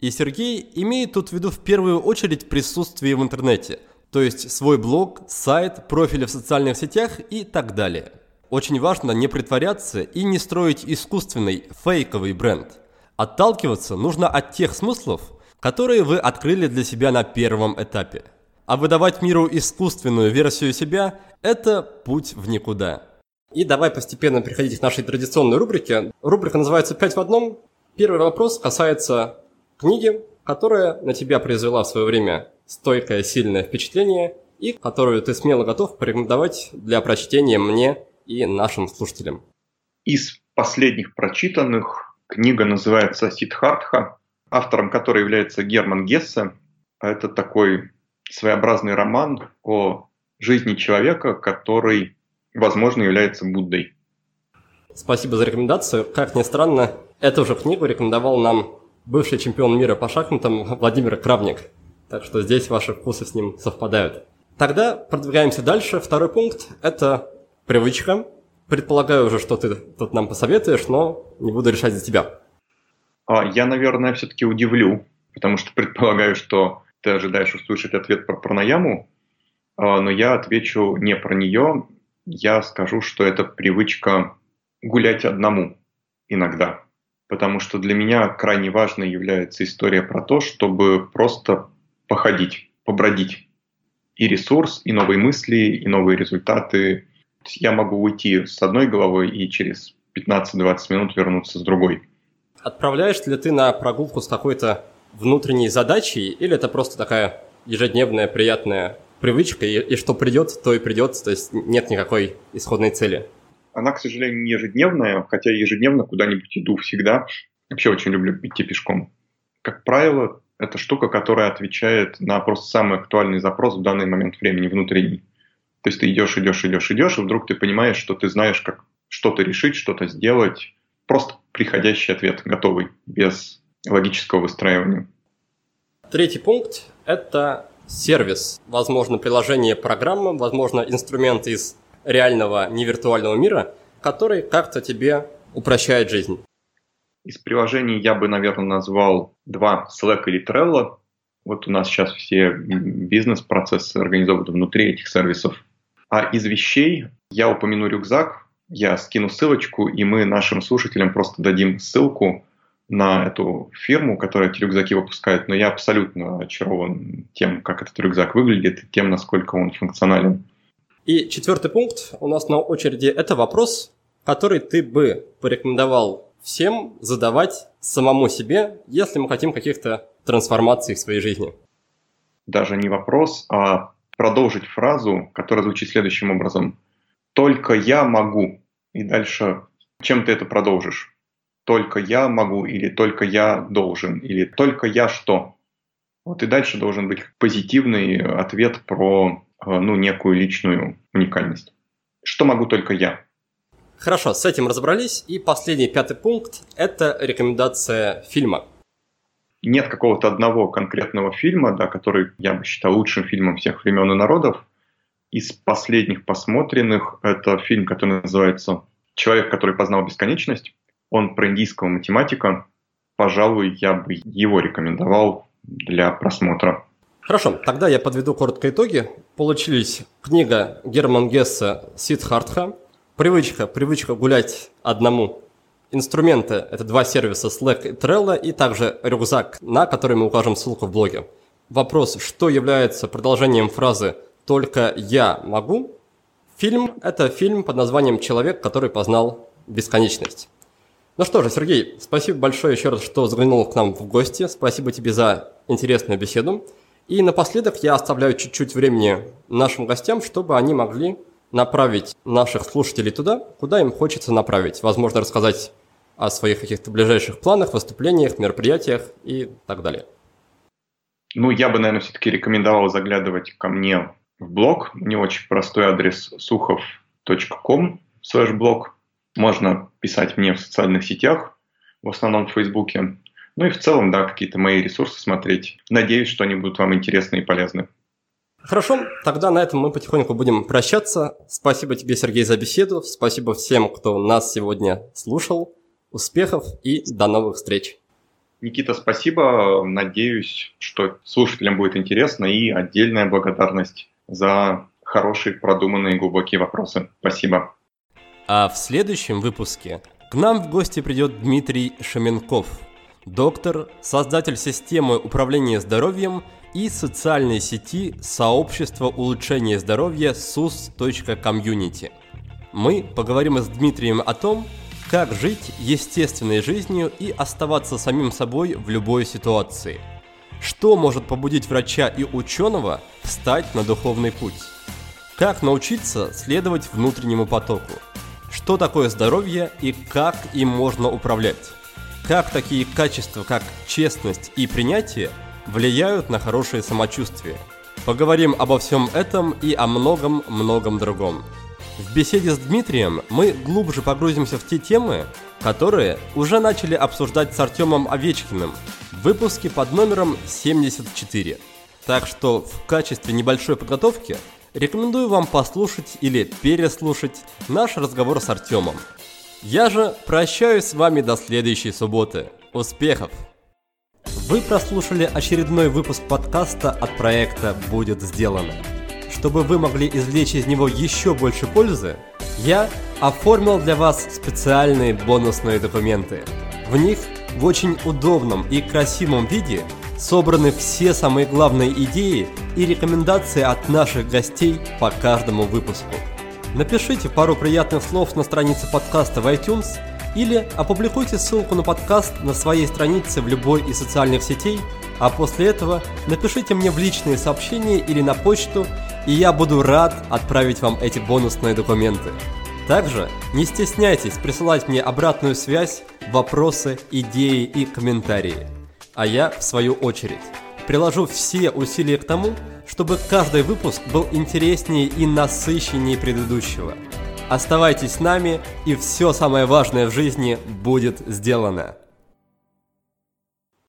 И Сергей имеет тут в виду в первую очередь присутствие в интернете, то есть свой блог, сайт, профили в социальных сетях и так далее. Очень важно не притворяться и не строить искусственный, фейковый бренд. Отталкиваться нужно от тех смыслов, которые вы открыли для себя на первом этапе. А выдавать миру искусственную версию себя – это путь в никуда. И давай постепенно переходить к нашей традиционной рубрике. Рубрика называется «Пять в одном». Первый вопрос касается книги, которая на тебя произвела в свое время стойкое, сильное впечатление и которую ты смело готов порекомендовать для прочтения мне и нашим слушателям. Из последних прочитанных книга называется «Сидхартха», автором которой является Герман Гессе. Это такой своеобразный роман о жизни человека, который, возможно, является Буддой. Спасибо за рекомендацию. Как ни странно, эту же книгу рекомендовал нам бывший чемпион мира по шахматам Владимир Кравник. Так что здесь ваши вкусы с ним совпадают. Тогда продвигаемся дальше. Второй пункт – это привычка. Предполагаю уже, что ты тут нам посоветуешь, но не буду решать за тебя. А, я, наверное, все-таки удивлю, потому что предполагаю, что ты ожидаешь услышать ответ про пранаяму, а, но я отвечу не про нее. Я скажу, что это привычка гулять одному иногда потому что для меня крайне важной является история про то, чтобы просто походить, побродить. И ресурс, и новые мысли, и новые результаты. Я могу уйти с одной головой и через 15-20 минут вернуться с другой. Отправляешь ли ты на прогулку с какой-то внутренней задачей, или это просто такая ежедневная приятная привычка, и, и что придет, то и придет, то есть нет никакой исходной цели? Она, к сожалению, не ежедневная, хотя ежедневно куда-нибудь иду всегда. Вообще очень люблю идти пешком. Как правило, это штука, которая отвечает на просто самый актуальный запрос в данный момент времени внутренний. То есть ты идешь, идешь, идешь, идешь, и вдруг ты понимаешь, что ты знаешь, как что-то решить, что-то сделать. Просто приходящий ответ, готовый, без логического выстраивания. Третий пункт – это сервис. Возможно, приложение программы, возможно, инструмент из реального, не виртуального мира, который как-то тебе упрощает жизнь? Из приложений я бы, наверное, назвал два Slack или Trello. Вот у нас сейчас все бизнес-процессы организованы внутри этих сервисов. А из вещей я упомяну рюкзак, я скину ссылочку, и мы нашим слушателям просто дадим ссылку на эту фирму, которая эти рюкзаки выпускает. Но я абсолютно очарован тем, как этот рюкзак выглядит, и тем, насколько он функционален. И четвертый пункт у нас на очереди – это вопрос, который ты бы порекомендовал всем задавать самому себе, если мы хотим каких-то трансформаций в своей жизни. Даже не вопрос, а продолжить фразу, которая звучит следующим образом. «Только я могу». И дальше чем ты это продолжишь? «Только я могу» или «только я должен» или «только я что». Вот и дальше должен быть позитивный ответ про Э, ну, некую личную уникальность. Что могу только я. Хорошо, с этим разобрались. И последний, пятый пункт – это рекомендация фильма. Нет какого-то одного конкретного фильма, да, который я бы считал лучшим фильмом всех времен и народов. Из последних посмотренных это фильм, который называется «Человек, который познал бесконечность». Он про индийского математика. Пожалуй, я бы его рекомендовал для просмотра. Хорошо, тогда я подведу коротко итоги. Получились книга Герман Гесса «Сидхартха», привычка, привычка гулять одному, инструменты – это два сервиса Slack и Trello, и также рюкзак, на который мы укажем ссылку в блоге. Вопрос, что является продолжением фразы «только я могу?» Фильм – это фильм под названием «Человек, который познал бесконечность». Ну что же, Сергей, спасибо большое еще раз, что заглянул к нам в гости. Спасибо тебе за интересную беседу. И напоследок я оставляю чуть-чуть времени нашим гостям, чтобы они могли направить наших слушателей туда, куда им хочется направить. Возможно, рассказать о своих каких-то ближайших планах, выступлениях, мероприятиях и так далее. Ну, я бы, наверное, все-таки рекомендовал заглядывать ко мне в блог. Него очень простой адрес sukhov.com слэш блог. Можно писать мне в социальных сетях, в основном в Фейсбуке. Ну и в целом, да, какие-то мои ресурсы смотреть. Надеюсь, что они будут вам интересны и полезны. Хорошо, тогда на этом мы потихоньку будем прощаться. Спасибо тебе, Сергей, за беседу. Спасибо всем, кто нас сегодня слушал. Успехов и до новых встреч. Никита, спасибо. Надеюсь, что слушателям будет интересно и отдельная благодарность за хорошие, продуманные, глубокие вопросы. Спасибо. А в следующем выпуске к нам в гости придет Дмитрий Шаменков, доктор, создатель системы управления здоровьем и социальной сети сообщества улучшения здоровья sus.community. Мы поговорим с Дмитрием о том, как жить естественной жизнью и оставаться самим собой в любой ситуации. Что может побудить врача и ученого встать на духовный путь? Как научиться следовать внутреннему потоку? Что такое здоровье и как им можно управлять? Как такие качества, как честность и принятие, влияют на хорошее самочувствие? Поговорим обо всем этом и о многом-многом другом. В беседе с Дмитрием мы глубже погрузимся в те темы, которые уже начали обсуждать с Артемом Овечкиным выпуске под номером 74. Так что в качестве небольшой подготовки рекомендую вам послушать или переслушать наш разговор с Артемом. Я же прощаюсь с вами до следующей субботы. Успехов! Вы прослушали очередной выпуск подкаста от проекта «Будет сделано» чтобы вы могли извлечь из него еще больше пользы, я оформил для вас специальные бонусные документы. В них в очень удобном и красивом виде собраны все самые главные идеи и рекомендации от наших гостей по каждому выпуску. Напишите пару приятных слов на странице подкаста в iTunes или опубликуйте ссылку на подкаст на своей странице в любой из социальных сетей, а после этого напишите мне в личные сообщения или на почту и я буду рад отправить вам эти бонусные документы. Также не стесняйтесь присылать мне обратную связь, вопросы, идеи и комментарии. А я, в свою очередь, приложу все усилия к тому, чтобы каждый выпуск был интереснее и насыщеннее предыдущего. Оставайтесь с нами, и все самое важное в жизни будет сделано.